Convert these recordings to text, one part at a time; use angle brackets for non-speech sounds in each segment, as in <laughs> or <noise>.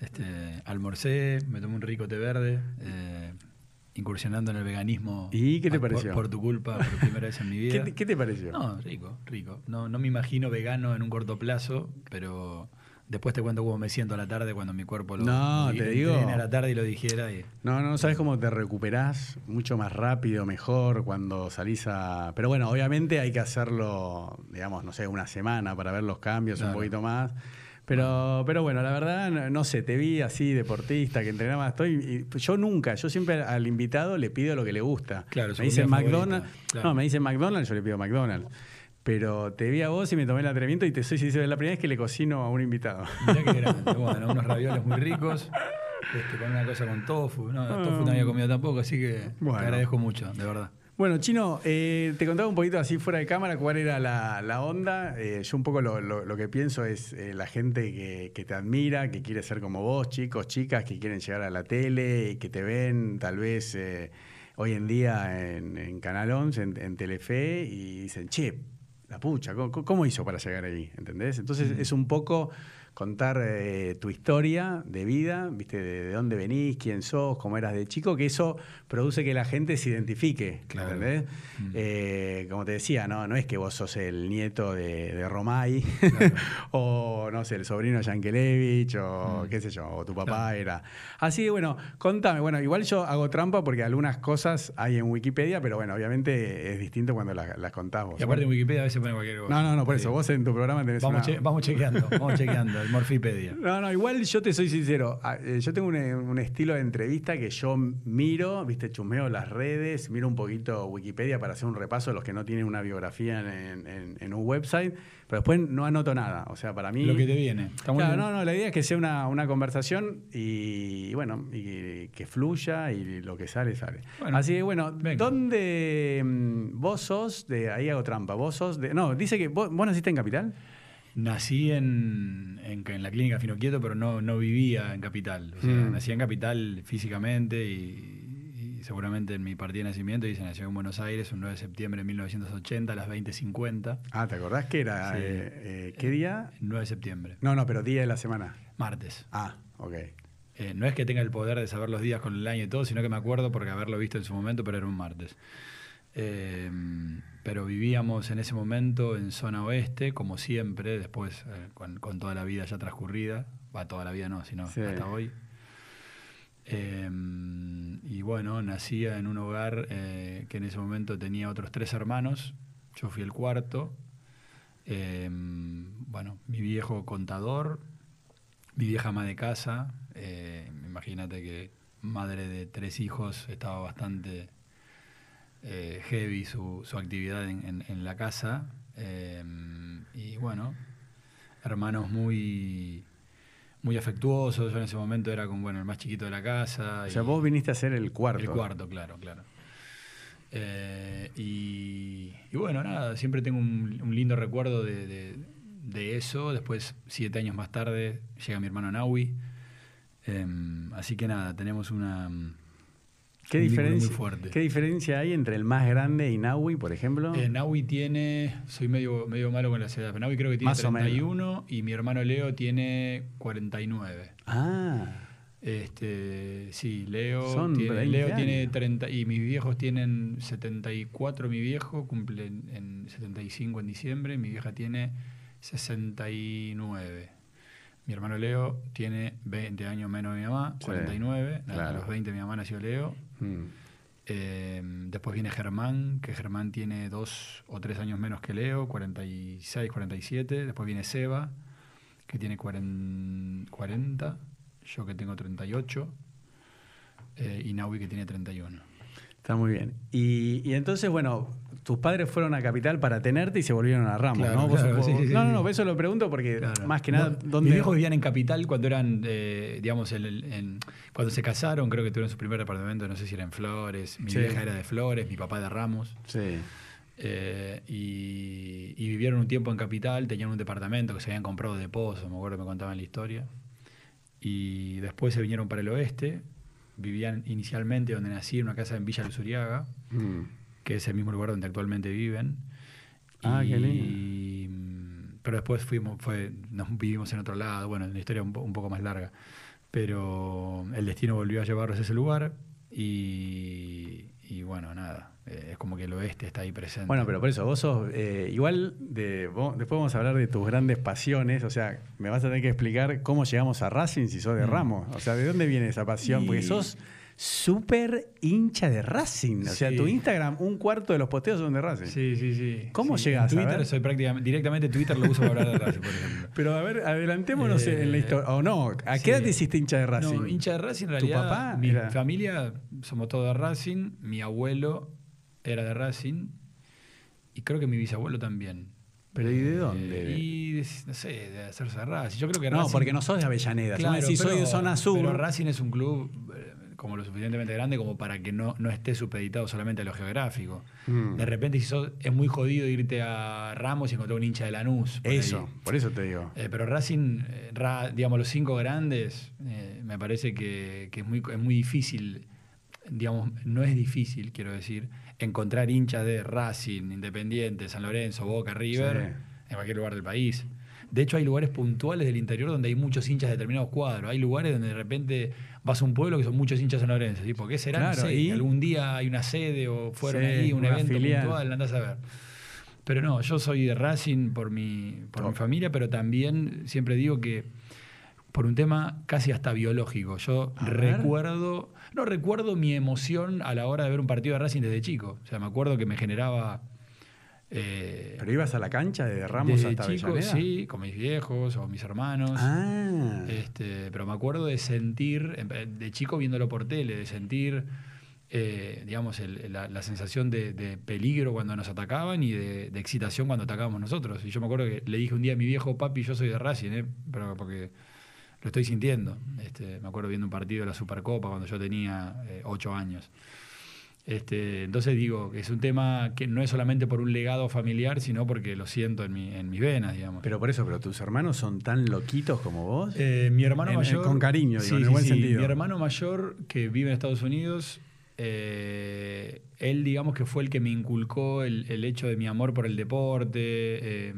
Este, almorcé, me tomé un rico té verde, eh, incursionando en el veganismo. ¿Y qué te por- pareció? Por, tu culpa, por primera vez en mi <laughs> ¿Qué vida. te, qué te pareció? No, rico, rico. No, no me imagino vegano en un corto plazo, pero después te cuento cómo me siento a la tarde cuando mi cuerpo lo, No, lo te digo. a la tarde y lo dijera. Y, No, no, sabes cómo te recuperás mucho más rápido, mejor cuando salís a. Pero bueno, obviamente hay que hacerlo, digamos, no sé, una semana para ver los cambios, un poquito más. Pero, pero bueno, la verdad, no, no sé, te vi así, deportista, que entrenaba. Estoy, y yo nunca, yo siempre al invitado le pido lo que le gusta. Claro, me dicen McDonald's. claro. No, me dicen McDonald's, yo le pido McDonald's. Pero te vi a vos y me tomé el atrevimiento y te soy sincero, es la primera vez que le cocino a un invitado. mirá qué grande. <laughs> Bueno, unos ravioles muy ricos, este, con una cosa con tofu. No, tofu no había comido tampoco, así que Bueno. te agradezco mucho, de verdad. Bueno, Chino, eh, te contaba un poquito así fuera de cámara cuál era la, la onda. Eh, yo un poco lo, lo- lo que pienso es eh, la gente que, que te admira, que quiere ser como vos, chicos, chicas, que quieren llegar a la tele que te ven tal vez eh, hoy en día en, en Canal 11, en, en Telefe, y dicen, che, la pucha, ¿cómo, cómo hizo para llegar ahí? ¿Entendés? Entonces es un poco contar eh, tu historia de vida, viste, de, de dónde venís, quién sos, cómo eras de chico, que eso produce que la gente se identifique, Claro. ¿entendés? Mm. Eh, como te decía, no, no es que vos sos el nieto de, de Romay <laughs> o no sé, el sobrino de Yankelevich o Mm. qué sé yo, o tu papá Claro. era. Así que bueno, contame, bueno, igual yo hago trampa porque algunas cosas hay en Wikipedia, pero bueno, obviamente es distinto cuando las, las contás vos. Y aparte en Wikipedia a veces pone cualquier cosa. no, no, no, por Sí. eso, vos en tu programa tenés Vamos, una... che- vamos chequeando, vamos <laughs> chequeando, Morfipedia. No, no, igual yo te soy sincero. Ah, eh, Yo tengo un, un estilo de entrevista que yo miro, viste, chusmeo las redes, miro un poquito Wikipedia para hacer un repaso de los que no tienen una biografía en, en- en un website, pero después no anoto nada. O sea, para mí. Lo que te viene. Claro, no, no, la idea es que sea una, una conversación y, bueno, y que fluya y lo que sale, sale. Bueno, Así que bueno, venga. ¿dónde mm, vos sos de, ahí hago trampa, vos sos de, no, dice que vos, vos naciste en Capital? Nací en, en, en la clínica Finoquieto, pero no, no vivía en Capital. O sea, Mm. nací en Capital físicamente y, y seguramente en mi partida de nacimiento dice nació en Buenos Aires un 9 de septiembre de 1980 a las 20.50. Ah, ¿te acordás que era? Sí. eh, eh, ¿Qué día? 9 de septiembre, No, no, pero día de la semana. martes. Ah, ok. Eh, no es que tenga el poder de saber los días con el año y todo, sino que me acuerdo porque haberlo visto en su momento, pero era un martes. Eh, pero vivíamos en ese momento en zona oeste, como siempre, después eh, con, con toda la vida ya transcurrida, va toda la vida no, sino Sí. hasta hoy. Eh, y bueno, nacía en un hogar eh, que en ese momento tenía otros tres hermanos, yo fui el cuarto. Eh, bueno, mi viejo contador, mi vieja ama de casa, eh, imagínate que madre de tres hijos estaba bastante eh, heavy su, su actividad en, en- en la casa. eh, y bueno, hermanos muy, muy afectuosos. Yo en ese momento era como bueno, el más chiquito de la casa. O sea, y- vos viniste a ser el cuarto. el cuarto, claro, claro. Eh, y, y bueno, nada, siempre tengo un, un lindo recuerdo de, de- de eso. Después, siete años más tarde, llega mi hermano Naui. Em, así que nada, tenemos una... ¿Qué un diferencia, muy fuerte. ¿Qué diferencia hay entre el más grande y Naui, por ejemplo? Eh, Naui tiene, soy medio, medio malo con las edades, pero Naui creo que tiene Más o menos. 31 y mi hermano Leo tiene 49. ah, Este, sí, Leo, Son tiene, 20 Leo tiene años. 30 y mis viejos tienen 74, mi viejo cumple en, en 75 en diciembre, mi vieja tiene 69. Mi hermano Leo tiene 20 años menos que mi mamá, Sí, 49. A claro. los 20 mi mamá nació Leo. mm, Eh, después viene Germán, que Germán tiene dos o tres años menos que Leo, 46, 47. Después viene Seba, que tiene 40, 40, yo que tengo 38, eh, y Naui que tiene 31. Está muy bien. Y, y entonces, bueno, tus padres fueron a Capital para tenerte y se volvieron a Ramos, Claro, ¿no? Vos- claro, vos- sí, sí, sí, no, no, no, eso lo pregunto porque Claro. más que nada, ¿dónde? Mis viejos vivían en Capital cuando eran, eh, digamos, en el- en- cuando se casaron, creo que tuvieron su primer departamento, no sé si era en Flores. Mi Sí. vieja era de Flores, mi papá de Ramos. Sí. Eh, y, y vivieron un tiempo en Capital, tenían un departamento que se habían comprado de Pozo, me acuerdo que me contaban la historia. Y después se vinieron para el oeste, vivían inicialmente donde nací, en una casa en Villa Luzuriaga, Mm. Que es el mismo lugar donde actualmente viven. Ah, qué Y, mm, Pero después fuimos, fue, nos vivimos en otro lado, bueno, la historia un, po- un poco más larga. Pero el destino volvió a llevarlos a ese lugar y, y bueno, nada, eh, es como que el oeste está ahí presente. Bueno, pero por eso, vos sos, eh, igual, de, vos- después vamos a hablar de tus grandes pasiones, o sea, me vas a tener que explicar cómo llegamos a Racing si sos de Mm. Ramos, o sea, ¿de dónde viene esa pasión? Porque sos súper hincha de Racing, o sea, Sí. tu Instagram, un cuarto de los posteos son de Racing. Sí, sí, sí. ¿Cómo Sí, llegás a En Twitter ver? soy prácticamente, directamente Twitter lo uso para hablar de Racing, por ejemplo. <laughs> Pero a ver, adelantémonos Eh, en la historia, o no, ¿a qué edad te hiciste hincha de Racing? No, hincha de Racing en ¿Tu realidad. papá mi era- familia somos todos de Racing. Mi abuelo era de Racing. Y creo que mi bisabuelo también. ¿Pero y de Eh, dónde? y de- no sé, de hacerse Racing. Yo creo que no, Racing- porque no sos de Avellaneda, si Claro, decís soy de zona sur. Pero Racing es un club eh, como lo suficientemente grande como para que no, no esté supeditado solamente a lo geográfico. Mm. De repente, si sos, es muy jodido irte a Ramos y encontrar un hincha de Lanús. por Eso, ahí. por eso te digo. Eh, pero Racing, eh, Ra- digamos, los cinco grandes, eh, me parece que, que es, muy, es muy difícil, digamos, no es difícil, quiero decir, encontrar hinchas de Racing, Independiente, San Lorenzo, Boca, River, Sí. en cualquier lugar del país. De hecho, hay lugares puntuales del interior donde hay muchos hinchas de determinados cuadros. Hay lugares donde de repente vas a un pueblo que son muchos hinchas Lorenzo. ¿sí? ¿Por qué será? No Claro, sé, ¿y? algún día hay una sede o fueron Sí, ahí, un evento filial. puntual, andás a ver. Pero no, yo soy de Racing por mi, por mi familia, pero también siempre digo que por un tema casi hasta biológico. Yo A ver. recuerdo, no recuerdo mi emoción a la hora de ver un partido de Racing desde chico. O sea, me acuerdo que me generaba. Eh, ¿Pero ibas a la cancha de Ramos hasta chico, Avellaneda? sí, con mis viejos o mis hermanos. Ah. Este, pero me acuerdo de sentir, em, de chico viéndolo por tele, de sentir, eh, digamos, el- la, la sensación de, de peligro cuando nos atacaban y de, de excitación cuando atacábamos nosotros. Y yo me acuerdo que le dije un día a mi viejo, papi, yo soy de Racing, ¿eh? pero porque lo estoy sintiendo. Este, me acuerdo viendo un partido de la Supercopa cuando yo tenía eh, ocho años. Este, entonces digo, es un tema que no es solamente por un legado familiar, sino porque lo siento en, mi, en mis venas, digamos. Pero por eso, pero tus hermanos son tan loquitos como vos. Eh, mi hermano En- mayor. con cariño, digo, en el buen sentido. Mi hermano mayor, que vive en Estados Unidos, eh, él, digamos que fue el que me inculcó el, el hecho de mi amor por el deporte. eh,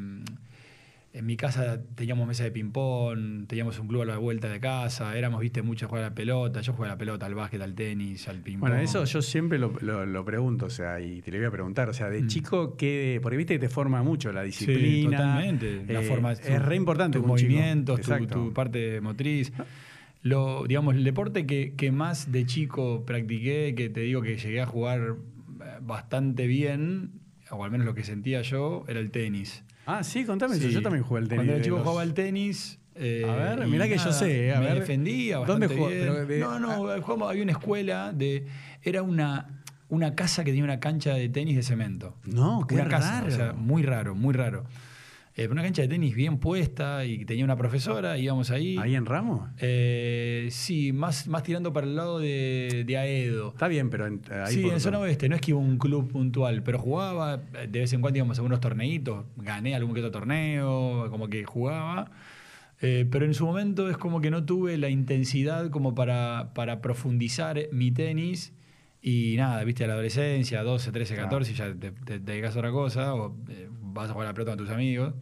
en mi casa teníamos mesa de ping-pong, teníamos un club a la vuelta de casa, éramos, viste, mucho a jugar a la pelota. Yo jugaba a la pelota, al básquet, al tenis, al ping-pong. Bueno, eso yo siempre lo, lo- lo pregunto, o sea, y te lo voy a preguntar, o sea, de Mm. chico, que porque viste que te forma mucho la Sí, disciplina. totalmente. La eh, forma, es re importante. tus movimientos, tu, tu parte motriz. Lo, digamos, el deporte que, que más de chico practiqué, que te digo que llegué a jugar bastante bien, o al menos lo que sentía yo, era el tenis. Ah, sí, contame eso. Yo también jugué al tenis. Cuando era chico los- jugaba al tenis. eh, A ver, mirá que yo sé, a me ver. defendía ¿Dónde bastante jugó- bien. pero de- no, no, jugamos- había una escuela de. Era una, una casa que tenía una cancha de tenis de cemento. No, qué una casa, raro. o sea, muy raro, muy raro. Eh, una cancha de tenis bien puesta y tenía una profesora, íbamos ahí. ¿Ahí en Ramos? Eh, sí, más, más tirando para el lado de, de Aedo. Está bien, pero en- ahí sí, por- en zona oeste, no es que iba un club puntual, pero jugaba, eh, de vez en cuando íbamos a algunos torneitos, gané algún que otro torneo, como que jugaba. Eh, pero en su momento es como que no tuve la intensidad como para, para profundizar mi tenis. Y nada, viste, a la adolescencia, 12, 13, Claro. 14, ya te, te- te dedicas a otra cosa, o eh, vas a jugar a la pelota con tus amigos.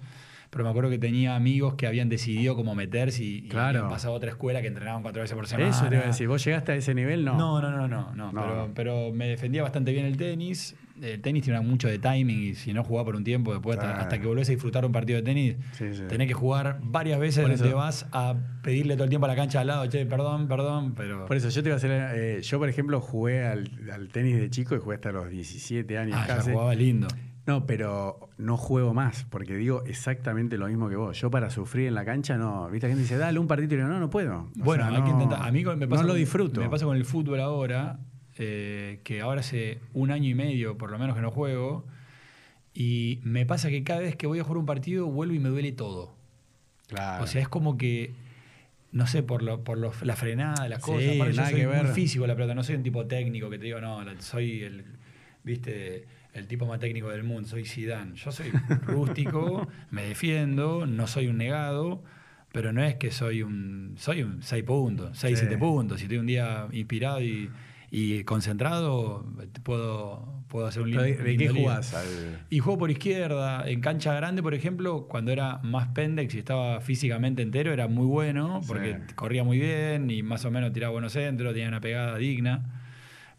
Pero me acuerdo que tenía amigos que habían decidido como meterse y, y Claro. habían pasado a otra escuela que entrenaban cuatro veces por semana. Eso te iba a decir. ¿Vos llegaste a ese nivel? No. No, no, no, no, no, No. Pero, pero me defendía bastante bien el tenis. El tenis tiene mucho de timing y si no jugás por un tiempo, después hasta, Claro. hasta que volvés a disfrutar un partido de tenis, Sí, sí. tenés que jugar varias veces donde eso- vas a pedirle todo el tiempo a la cancha al lado, che, perdón, perdón, pero... Por eso yo te iba a hacer. eh, yo, por ejemplo, jugué al, al tenis de chico y jugué hasta los 17 años ah, ya casi. jugaba lindo. No, pero no juego más, porque digo exactamente lo mismo que vos. Yo para sufrir en la cancha no. Viste, la gente dice, dale un partido y digo, no, no puedo. O Bueno, sea, hay que intentar. A mí me pasa no lo con- disfruto. Me pasa con el fútbol ahora, eh, que ahora hace un año y medio por lo menos que no juego. Y me pasa que cada vez que voy a jugar un partido vuelvo y me duele todo. Claro. O sea, es como que, no sé, por, lo, por lo- la frenada, las Sí, cosas. Aparte, yo nada soy que muy ver. físico la pelota, no soy un tipo técnico que te digo, no, soy el, viste, el tipo más técnico del mundo, soy Zidane. Yo soy rústico, <laughs> me defiendo, no soy un negado, pero no es que soy un, soy un 6 puntos, 6, Sí. 7 puntos. Si estoy un día inspirado y, y concentrado, puedo, puedo hacer un ¿De, de qué jugás? Al- Y juego por izquierda, en cancha grande, por ejemplo, cuando era más pendex y estaba físicamente entero, era muy bueno, porque Sí. corría muy bien y más o menos tiraba buenos centros, tenía una pegada digna.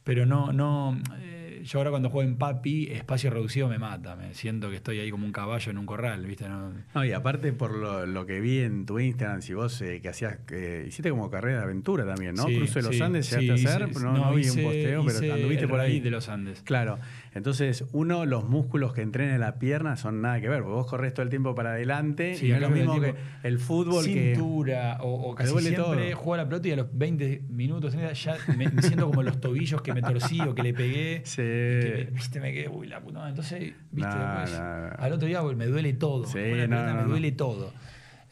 Pero no, no. eh, yo ahora cuando juego en papi, espacio reducido me mata. Me siento que estoy ahí como un caballo en un corral, ¿viste? No- No, y aparte por lo, lo que vi en tu Instagram, si vos eh, que hacías, que hiciste como carrera de aventura también, ¿no? Sí, Cruce de los sí, Andes, sí, llegaste a hice- hacer, no, no vi un posteo, hice pero anduviste por ahí. de los Andes. Claro, entonces uno, los músculos que entrena en la pierna son nada que ver, porque vos corres todo el tiempo para adelante Sí, y no es lo mismo que el fútbol que... cintura o, o casi duele siempre todo. juego a la pelota y a los 20 minutos ya me, me siento como los tobillos que me torcí o que le pegué. <laughs> Sí. que me- viste, me quedé, uy, la puta. Entonces, viste, No, al otro día me duele todo. Sí, pelota, me duele todo.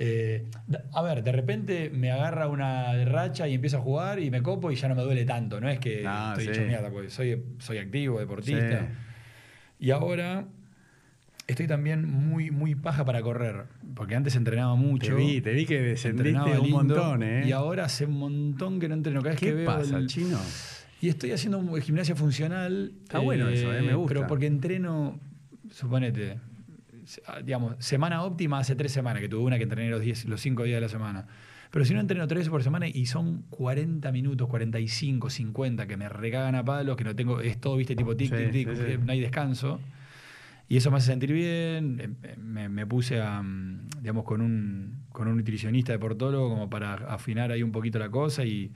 Eh, a ver, de repente me agarra una racha y empiezo a jugar y me copo y ya no me duele tanto. No es que No, estoy sí. hecho mierda, porque soy, soy activo, deportista. Sí. Y ahora estoy también muy, muy paja para correr. Porque antes entrenaba mucho. Te vi, te vi que descendiste un lindo, montón, ¿eh? Y ahora hace un montón que no entreno. Cada vez que ¿Qué veo pasa, el- chino? y estoy haciendo gimnasia funcional. Está bueno eso, eh, me gusta. Pero porque entreno, suponete, ah, digamos, semana óptima hace tres semanas, que tuve una que entrené los, diez, los cinco días de la semana. Pero si no entreno tres veces por semana y son 40 minutos, 45, 50, que me recagan a palos, que no tengo, es todo, viste, tipo tic, Sí, tic, tic, sí, sí. no hay descanso. Y eso me hace sentir bien. eh, Me, me puse a, mm, digamos, con un, con un nutricionista deportólogo como para afinar ahí un poquito la cosa y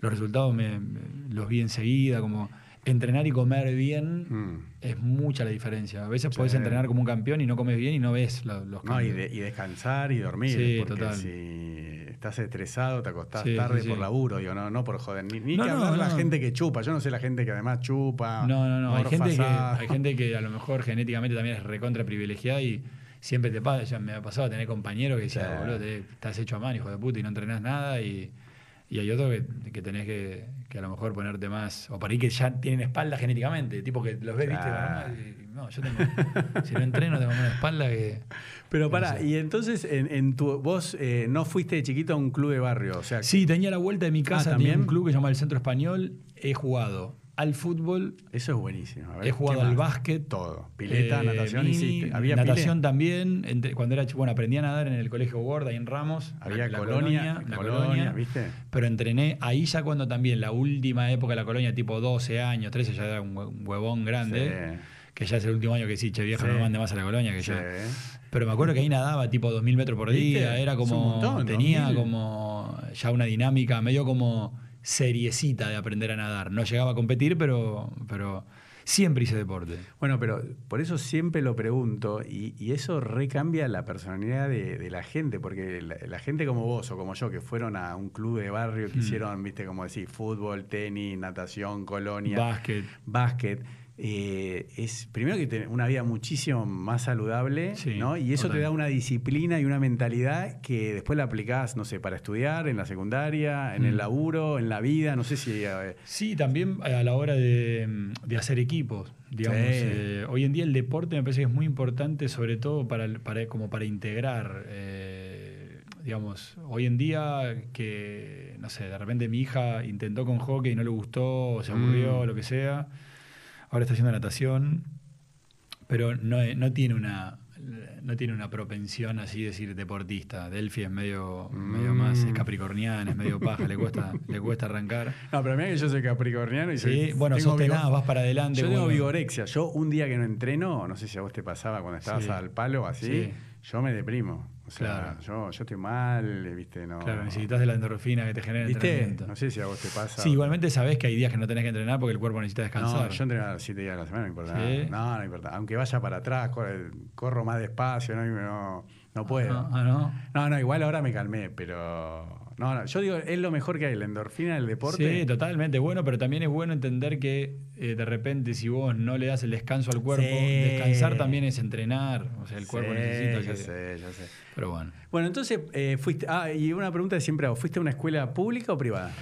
los resultados me, me- los vi enseguida, como entrenar y comer bien Mm. es mucha la diferencia. A veces Sí. podés entrenar como un campeón y no comes bien y no ves lo- los No, y, cambios. de- y descansar y dormir. Sí, porque total. si estás estresado, te acostás Sí, tarde por laburo, digo, no, no por joder. Ni, ni No, que no, hablar la no. gente que chupa. Yo no sé la gente que además chupa. No, no, no. Hay gente, que, hay gente que a lo mejor genéticamente también es recontra privilegiada y siempre te pasa. Ya me ha pasado a tener compañeros que decían, Sí. boludo, te- estás hecho a mano, hijo de puta, y no entrenás nada. Y, y hay otros que, que tenés que, que a lo mejor ponerte más. O por ahí que ya tienen espalda genéticamente. Tipo que los ves, viste, Claro. y- no, yo tengo. si no entreno, tengo una espalda que. Pero pará, sé. y entonces en, en tu, vos eh, no fuiste de chiquito a un club de barrio. O sea, Sí, tenía la vuelta de mi casa, Ah, ¿también? un club que se llama el Centro Español. He jugado al fútbol, eso es buenísimo. A ver, he jugado ¿qué al básquet. Todo. Pileta, eh, natación. Había natación también. entre- cuando era bueno, aprendí a nadar en el colegio Ward, ahí en Ramos. Había la- la colonia, la colonia, ¿viste? Pero entrené ahí ya cuando también, la última época de la colonia, tipo 12 años, 13, ya era un hue- un huevón grande. Que ya es el último año que sí, che, vieja, Sí. no me mande más a la colonia, que Sí. ya. Pero me acuerdo que ahí nadaba tipo 2000 metros por ¿Viste? día, era como. montón, tenía 2000. como ya una dinámica, medio como seriecita de aprender a nadar. No llegaba a competir, pero, pero siempre hice deporte. Bueno, pero por eso siempre lo pregunto y, y eso recambia la personalidad de, de la gente, porque la, la gente como vos o como yo que fueron a un club de barrio que Mm. hicieron, viste, como decís, fútbol, tenis, natación, colonia, Básquet. básquet, eh, es primero que tener una vida muchísimo más saludable, Sí, ¿no? Y eso te da una disciplina y una mentalidad que después la aplicás, no sé, para estudiar, en la secundaria, en el Mm. laburo, en la vida, no sé si... eh, Sí, también a la hora de, de hacer equipos. Digamos, Sí. eh, hoy en día el deporte me parece que es muy importante, sobre todo para, para- como para integrar. digamos, hoy en día que, no sé, de repente mi hija intentó con hockey y no le gustó, o se aburrió, Mm. lo que sea. Ahora está haciendo natación, pero no, es- no tiene una no tiene una propensión así decir deportista. Delphi es medio, medio más es Mm. capricorniana, es medio paja, le cuesta, <laughs> le cuesta arrancar. No, pero mira que yo soy capricorniano y soy, Sí, bueno, sos tenaz, vas para adelante. Yo tengo vigorexia. Yo un día que no entreno, no sé si a vos te pasaba cuando estabas Sí. al palo así, Sí. yo me deprimo. O sea, Claro. yo, yo estoy mal, ¿viste? No, Claro, necesitas de la endorfina que te genera el ¿Viste? entrenamiento. No sé si a vos te pasa. Sí, igualmente sabés que hay días que no tenés que entrenar porque el cuerpo necesita No, descansar. yo entreno siete días a la semana, no importa ¿Sí? nada. No, no importa. Aunque vaya para atrás, corro, corro más despacio, no, no, no puedo. Ah, ah, no. No, no, igual ahora me calmé, pero. No, no, yo digo, es lo mejor que hay, la endorfina del deporte. Sí, totalmente bueno, pero también es bueno entender que eh, de repente si vos no le das el descanso al cuerpo, Sí. descansar también es entrenar. O sea, el cuerpo Sí, necesita ya que... sé, ya sé. Pero bueno. Bueno, entonces, eh, fuiste. Ah, y una pregunta que siempre hago: ¿fuiste a una escuela pública o privada?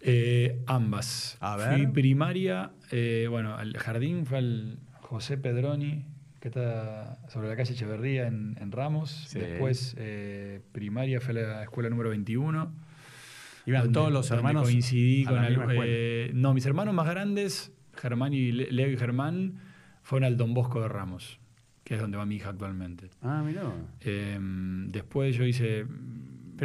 Eh, ambas. A ver. Fui primaria, eh, bueno, al jardín fue al José Pedroni, que está sobre la calle Echeverría en, en Ramos. Sí. Después, eh, primaria fue a la escuela número 21. Iban donde- todos los hermanos. coincidí con eh, no, mis hermanos más grandes, Germán y Le- Leo y Germán, fueron al Don Bosco de Ramos, que es donde va mi hija actualmente. Ah, mirá. Eh, después yo hice.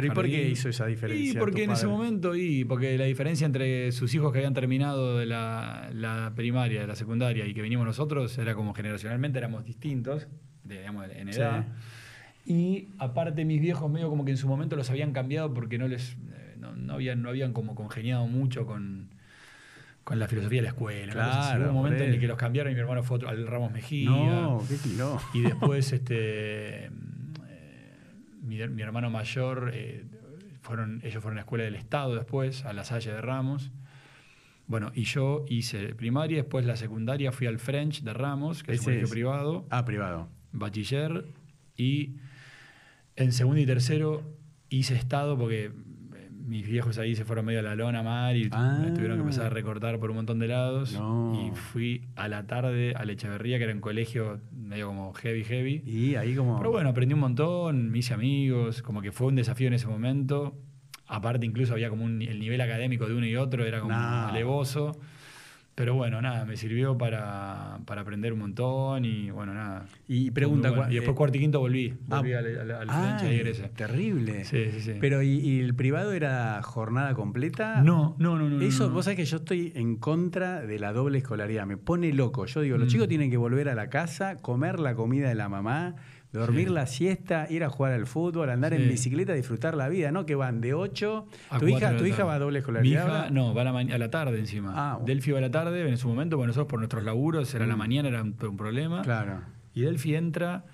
Pero ¿y por qué hizo esa diferencia Y porque en ese momento, y porque la diferencia entre sus hijos que habían terminado de la, la primaria, de la secundaria, y que vinimos nosotros, era como generacionalmente éramos distintos, digamos, en Sí. edad. Y aparte mis viejos medio como que en su momento los habían cambiado porque no les eh, no, no habían, no habían como congeniado mucho con, con la filosofía de la escuela. Claro, Hubo un momento en el que los cambiaron y mi hermano fue otro- al Ramos Mejía. No, qué quiló. Y después, este, <laughs> mi, mi hermano mayor, eh, fueron, ellos fueron a la escuela del Estado después, a la Salle de Ramos. Bueno, y yo hice primaria, después la secundaria fui al French de Ramos, que es un colegio es- privado, Ah, privado. bachiller, y en segundo y tercero hice Estado porque mis viejos ahí se fueron medio a la lona mal y Ah. me tuvieron que empezar a recortar por un montón de lados. No. Y fui a la tarde a la Echeverría, que era un colegio medio como heavy, heavy. Y ahí como. Pero bueno, aprendí un montón, me hice amigos, como que fue un desafío en ese momento. Aparte, incluso había como un, el nivel académico de uno y otro era como No. alevoso. Pero bueno, nada, me sirvió para, para aprender un montón y bueno, nada. Y pregunta. Bueno. Y después eh, cuarto y quinto volví. ah, Volví al, al, al ah, egresé. Terrible. Sí, sí, sí. Pero ¿y, y el privado era jornada completa? no, no, no, no. Eso, no, no. vos sabés que yo estoy en contra de la doble escolaridad. Me pone loco. Yo digo, los Mm. chicos tienen que volver a la casa, comer la comida de la mamá, dormir Sí. la siesta, ir a jugar al fútbol, andar en bicicleta, disfrutar la vida, ¿no? Que van de 8. A ¿Tu hija, tu hija va a doble Mi escolaridad? hija, ahora? no, va a la, a la tarde encima. Ah. Delphi va a la tarde, en su momento, bueno, nosotros por nuestros laburos, era la Mm. mañana, era un, un problema. Claro. Y Delphi entra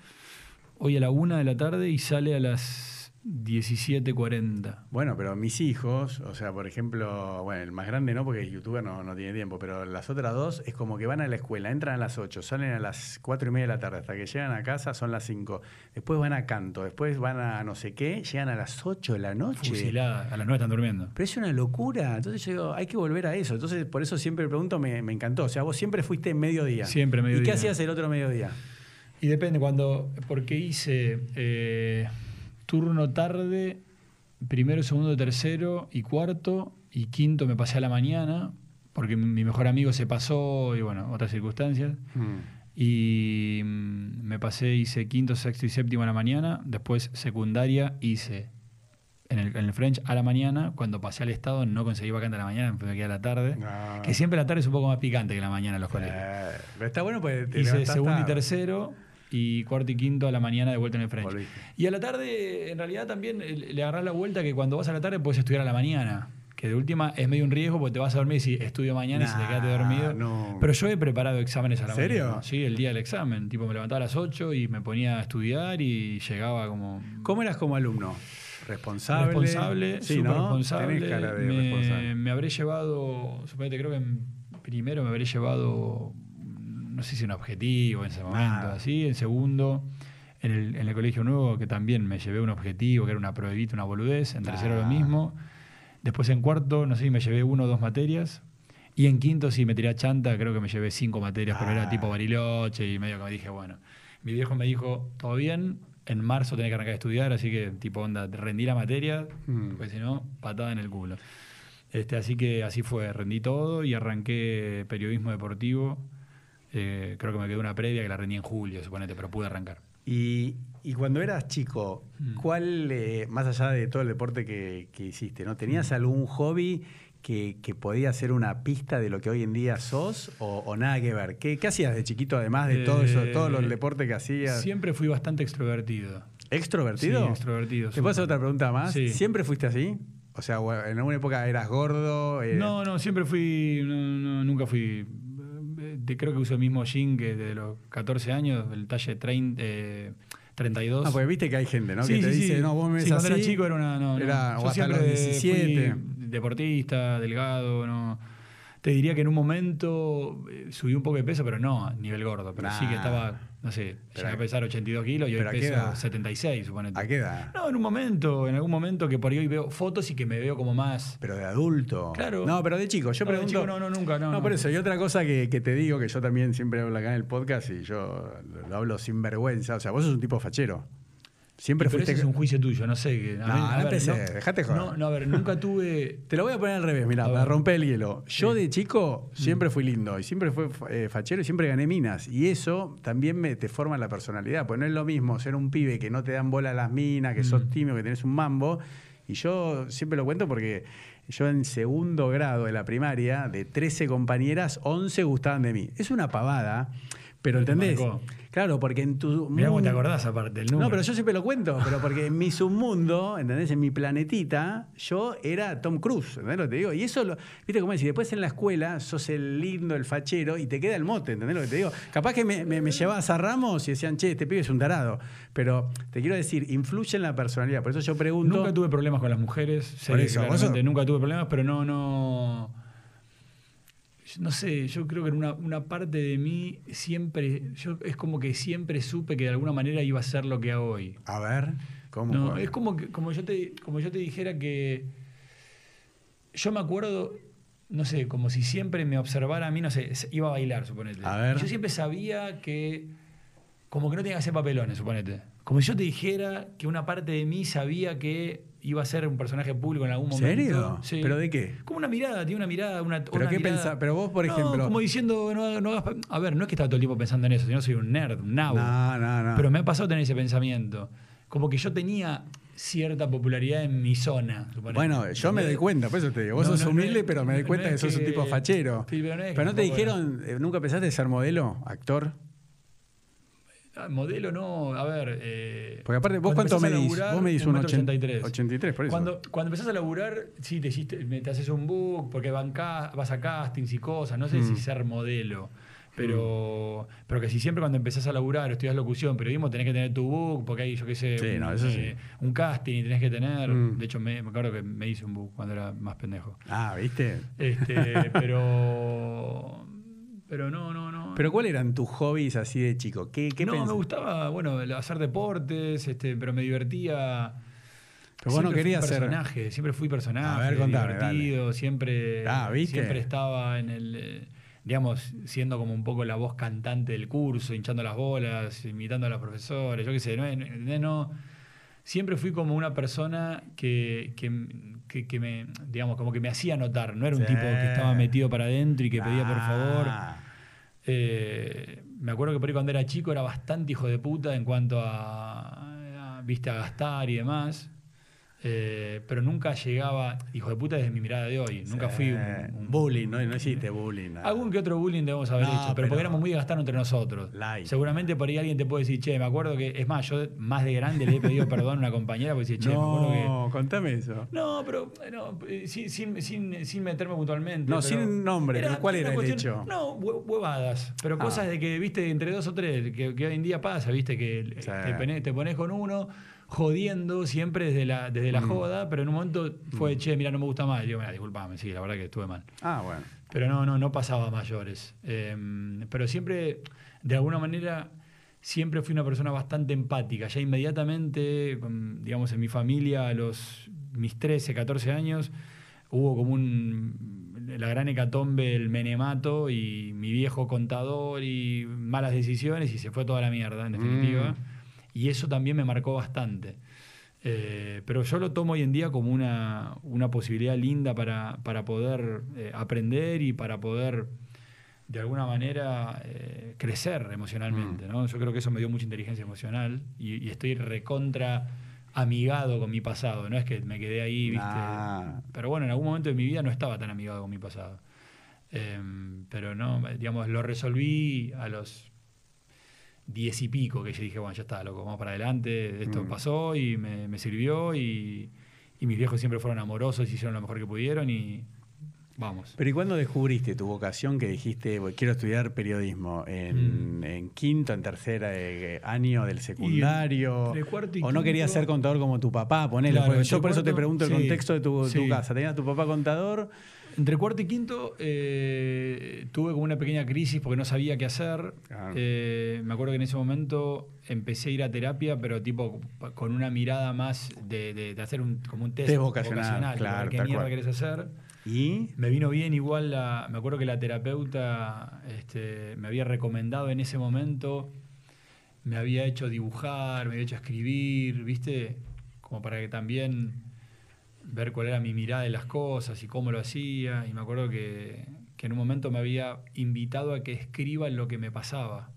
hoy a la una de la tarde y sale a las 17.40. Bueno, pero mis hijos, o sea, por ejemplo, bueno, el más grande no, porque es youtuber no, no tiene tiempo, pero las otras dos es como que van a la escuela, entran a las 8, salen a las 4 y media de la tarde, hasta que llegan a casa son las 5. Después van a canto, después van a no sé qué, llegan a las 8 de la noche. Fusilada, a las 9 están durmiendo. Pero es una locura. Entonces yo digo, hay que volver a eso. Entonces, por eso siempre pregunto, me, me encantó. O sea, vos siempre fuiste en mediodía. Siempre ¿Y qué mediodía. hacías el otro mediodía? Y depende cuando, porque hice eh, turno tarde, primero, segundo, tercero y cuarto, y quinto me pasé a la mañana, porque mi- mejor amigo se pasó y bueno, otras circunstancias. Y mm, me pasé, hice quinto, sexto y séptimo a la mañana. Después secundaria hice en el, en el French a la mañana. Cuando pasé al estado no conseguí vacante a la mañana, me quedé a la tarde. No. Que siempre la tarde es un poco más picante que la mañana en los colegios. Eh, pero está bueno te Hice segundo y tercero y cuarto y quinto a la mañana de vuelta en el French. Volviste. Y a la tarde, en realidad, también eh, le agarrás la vuelta que cuando vas a la tarde puedes estudiar a la mañana. Que de última es medio un riesgo porque te vas a dormir si estudio mañana y si te quedaste dormido. no. Pero yo he preparado exámenes a la ¿Serio? mañana. Sí, el día del examen. Tipo, me levantaba a las 8 y me ponía a estudiar y llegaba como. ¿Cómo eras como alumno? ¿Responsable? Responsable, Sí, ¿no? responsable. Tenés cara de me, responsable. me habré llevado, suponete, creo que en primero me habré llevado, no sé si un objetivo en ese momento, así. En segundo, en el, en el colegio nuevo, que también me llevé un objetivo, que era una pruebita, una boludez. En tercero lo Ah. mismo. Después en cuarto, no sé si me llevé uno o dos materias. Y en quinto, sí, me tiré a chanta, creo que me llevé cinco materias, pero Ah. era tipo bariloche y medio que me dije, bueno. Mi viejo me dijo, todo bien, en marzo tenés que arrancar a estudiar, así que tipo onda, rendí la materia, Mm. porque si no, patada en el culo. Este, así que así fue, rendí todo y arranqué periodismo deportivo. Eh, creo que me quedó una previa que la rendí en julio, suponete, pero pude arrancar. Y, y cuando eras chico, Mm. ¿cuál, eh, más allá de todo el deporte que, que hiciste, ¿no? ¿tenías Mm. algún hobby que, que podía ser una pista de lo que hoy en día sos o, o nada que ver? ¿Qué, qué hacías de chiquito además de todo eso, Eh, todos los deportes que hacías? Siempre fui bastante extrovertido. ¿Extrovertido? Sí, extrovertido. ¿Te puedo hacer otra pregunta más? Sí. ¿Siempre fuiste así? O sea, en alguna época eras gordo. eh, No, no, siempre fui. no, no, nunca fui. Te- creo que uso el mismo jean que desde los 14 años, el talle 30, eh, 32. Ah, porque viste que hay gente, ¿no? Sí, que te sí, dice, sí. no, vos me ves Sí, cuando así. era chico era una. No, no. Era- o Yo siempre los 17. fui deportista, delgado, no. Te diría que en un momento eh, subí un poco de peso, pero no a nivel gordo. Pero sí que estaba, no sé, llegué a pesar 82 kilos y hoy pero ¿a qué peso edad? 76, suponete. ¿A qué edad? No, en un momento, en algún momento que por ahí veo fotos y que me veo como más. Pero de adulto. Claro. No, pero de chico. Yo No, de pregunto. chico no, no, nunca, no, No, por eso. Y otra cosa que, que te digo, que yo también siempre hablo acá en el podcast y yo lo, lo hablo sin vergüenza. O sea, vos sos un tipo fachero. Siempre Pero fuiste. ese es un juicio tuyo, no sé. Que, No, ver, no a ver, empecé, dejate joder. No, no, a ver, nunca <laughs> tuve. Te lo voy a poner al revés, mira, A para romper el hielo. Yo Sí. de chico Mm. siempre fui lindo y siempre fui eh, fachero y siempre gané minas. Y eso también me, te forma la personalidad. Pues no es lo mismo ser un pibe que no te dan bola a las minas, que Mm. sos tímido, que tenés un mambo. Y yo siempre lo cuento porque yo en segundo grado de la primaria, de 13 compañeras, 11 gustaban de mí. Es una pavada, pero Pero te ¿entendés? Claro, porque en tu Mirá cómo te acordás aparte del número. no, pero yo siempre lo cuento, pero porque en mi submundo, ¿entendés? En mi planetita, yo era Tom Cruise, ¿entendés lo que te digo? Y eso, lo, viste cómo es, y después en la escuela sos el lindo, el fachero, y te queda el mote, ¿entendés lo que te digo? Capaz que me, me, me llevabas a Ramos y decían, che, este pibe es un tarado, pero te quiero decir, influye en la personalidad, por eso yo pregunto... Nunca tuve problemas con las mujeres. Por eso, nunca tuve problemas, pero no, no. No sé, yo creo que en una, una parte de mí siempre. Yo, es como que siempre supe que de alguna manera iba a ser lo que hago hoy. A ver, ¿cómo? No, es como, que, como, yo te, como yo te dijera que. Yo me acuerdo, no sé, como si siempre me observara a mí, no sé, iba a bailar, suponete. A ver. Yo siempre sabía que. Como que no tenía que hacer papelones, suponete. Como si yo te dijera que una parte de mí sabía que iba a ser un personaje público en algún momento. ¿Serio? Sí. ¿Pero de qué? Como una mirada, tiene una mirada, una. ¿Pero una qué pensás? Pero vos, por No, ejemplo- como diciendo, no, no hagas A ver, no es que estaba todo el tiempo pensando en eso, sino soy un nerd, un nabo. No, no, no. Pero me ha pasado tener ese pensamiento. Como que yo tenía cierta popularidad en mi zona. suponete. Bueno, yo me doy cuenta, por eso te digo, vos No, sos no, humilde, pero me doy cuenta es que sos un que- tipo fachero. Sí, pero que pero no te dijeron, eh, ¿nunca pensaste en ser modelo, actor? Ah, Modelo no, a ver. eh, Porque aparte, ¿vos cuánto medís? Vos medís un un metro 80 83. 83, por eso. Cuando, cuando empezás a laburar, sí, te, hiciste- te haces un book, porque van ca- vas a castings y cosas. No sé Mm. si ser modelo. Pero, pero que si siempre cuando empezás a laburar, estudias locución, periodismo, tenés que tener tu book, porque hay, yo qué sé, Sí, un, no, eso sí. eh, un casting y tenés que tener. Mm. De hecho, me, me acuerdo que me hice un book cuando era más pendejo. Ah, ¿viste? Este, <laughs> pero. Pero no, no, no. Pero ¿cuáles eran tus hobbies así de chico? ¿Qué, qué no, pensás? me gustaba, bueno, hacer deportes, este, pero me divertía. Pero vos no querías ser- personaje, siempre fui personaje, A ver, contame, divertido, siempre, Ah, ¿viste? siempre estaba en el, eh, digamos, siendo como un poco la voz cantante del curso, hinchando las bolas, imitando a los profesores, yo qué sé, no, no, no- siempre fui como una persona que, que, que- que me, digamos, como que me hacía notar, no era un Sí. tipo que estaba metido para adentro y que pedía por favor. Ah, Eh, me acuerdo que por ahí cuando era chico era bastante hijo de puta en cuanto a, a, viste, a gastar y demás. Eh, pero nunca llegaba, hijo de puta desde mi mirada de hoy, nunca fui un, un- bullying, no, no hiciste bullying. nada. Algún que otro bullying debemos haber No, hecho, pero, pero- porque éramos muy gastar entre nosotros. Light. Seguramente por ahí alguien te puede decir, che, me acuerdo que, es más, yo más de grande le he pedido perdón a una compañera porque decía, che, me acuerdo que... No, contame eso. No, pero no, eh, sin, sin, sin, sin meterme puntualmente. No, sin nombre, pero ¿cuál era el cuestión- hecho? No, hue- huevadas. Pero Ah. cosas de que, viste, entre dos o tres, que, que hoy en día pasa, viste, que Sí. te, te pones con uno jodiendo siempre desde la, desde la Mm. joda, pero en un momento fue, che, mira, no me gusta más. Y digo, mira, disculpame, sí, la verdad que estuve mal. Ah, bueno. Pero no, no, no pasaba a mayores. Eh, pero siempre, de alguna manera, siempre fui una persona bastante empática. Ya inmediatamente, digamos, en mi familia, a los mis 13, 14 años, hubo como un la gran hecatombe, el menemato y mi viejo contador y malas decisiones y se fue toda la mierda, en definitiva. Mm. Y eso también me marcó bastante. Eh, pero yo lo tomo hoy en día como una, una posibilidad linda para, para poder eh, aprender y para poder, de alguna manera, eh, crecer emocionalmente. ¿no? Yo creo que eso me dio mucha inteligencia emocional y, y estoy recontra amigado con mi pasado. No es que me quedé ahí, ¿viste? Nah. Pero bueno, en algún momento de mi vida no estaba tan amigado con mi pasado. Eh, pero no, digamos, lo resolví a los diez y pico, que yo dije, bueno, ya está, loco, vamos para adelante, esto Mm. pasó y me, me sirvió y, y mis viejos siempre fueron amorosos, hicieron lo mejor que pudieron y vamos. Pero ¿y cuándo descubriste tu vocación que dijiste, "Voy, quiero estudiar periodismo? ¿En, Mm. en quinto, en tercer eh, año del secundario? cuarto y ¿O no querías ser contador como tu papá? Claro, entre yo por eso te pregunto el sí, contexto de tu, tu casa. ¿Tenías tu papá contador? Entre cuarto y quinto eh, tuve como una pequeña crisis porque no sabía qué hacer. Claro. Eh, me acuerdo que en ese momento empecé a ir a terapia, pero tipo con una mirada más de, de- de hacer un, como un test, Test vocacional, claro, ¿Qué mierda cual. querés hacer? ¿Y? Me vino bien igual, la, me acuerdo que la terapeuta este, me había recomendado en ese momento, me había hecho dibujar, me había hecho escribir, ¿viste? Como para que también ver cuál era mi mirada de las cosas y cómo lo hacía. Y me acuerdo que, que en un momento me había invitado a que escriba lo que me pasaba.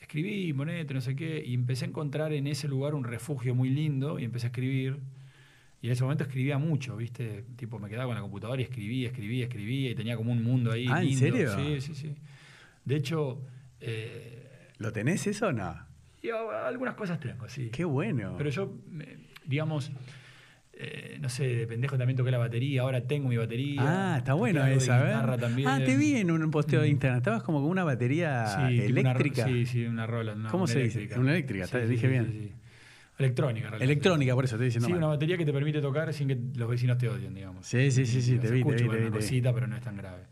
Escribí, monete, no sé qué, y empecé a encontrar en ese lugar un refugio muy lindo y empecé a escribir. Y en ese momento escribía mucho, ¿viste? Tipo, me quedaba con la computadora y escribía, escribía, escribía y tenía como un mundo ahí. Ah, ¿en lindo. serio? Sí, sí, sí. De hecho, eh, ¿Lo tenés eso o no? y a- algunas cosas tengo, sí. Qué bueno. Pero yo, me- digamos, eh, no sé, de pendejo también toqué la batería, ahora tengo mi batería. Ah, está bueno esa. Ah, te vi en un posteo de Mm. Instagram. Estabas como con una batería Sí, una eléctrica. sí, sí, una rola. una- ¿Cómo una se dice? eléctrica. Una eléctrica, está- dije bien. sí. Electrónica, en realidad. Electrónica, por eso estoy diciendo Sí, mal. una batería que te permite tocar sin que los vecinos te odien, digamos. Sí, sí, sí, sí, te vi, te vi, te vi, una te vi. cosita, pero no es tan grave.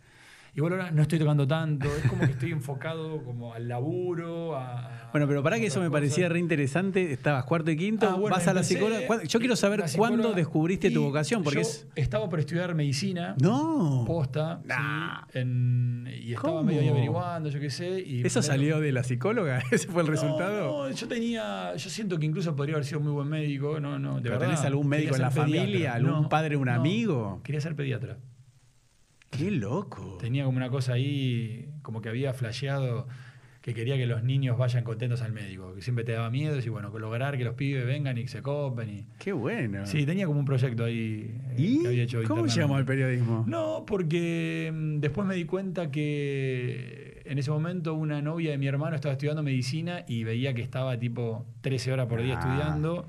Igual ahora no estoy tocando tanto, es como que estoy enfocado como al laburo, a... Bueno, pero para que eso me parecía re interesante. Estabas cuarto y quinto, Ah, bueno, vas a la psicóloga. ¿Cuándo- Yo quiero saber cuándo descubriste tu vocación, porque yo es. estaba por estudiar medicina. No. Posta, Nah. sí, en- y estaba ¿Cómo? medio ahí averiguando, yo qué sé. Y ¿Eso salió de la psicóloga? <laughs> ¿Ese fue el No, resultado? No, yo tenía, yo siento que incluso podría haber sido muy buen médico, no, no, de ¿Pero verdad. tenés algún médico en la pediatra. familia? ¿Algún No, padre, un amigo? Quería ser pediatra. ¡Qué loco! Tenía como una cosa ahí, como que había flasheado que quería que los niños vayan contentos al médico, que siempre te daba miedo y bueno, que lograr que los pibes vengan y se copen. Y... ¡Qué bueno! Sí, tenía como un proyecto ahí eh, ¿Y que había hecho cómo llamó al periodismo? No, porque mm, después me di cuenta que en ese momento una novia de mi hermano estaba estudiando medicina y veía que estaba tipo 13 horas por día Ah. estudiando.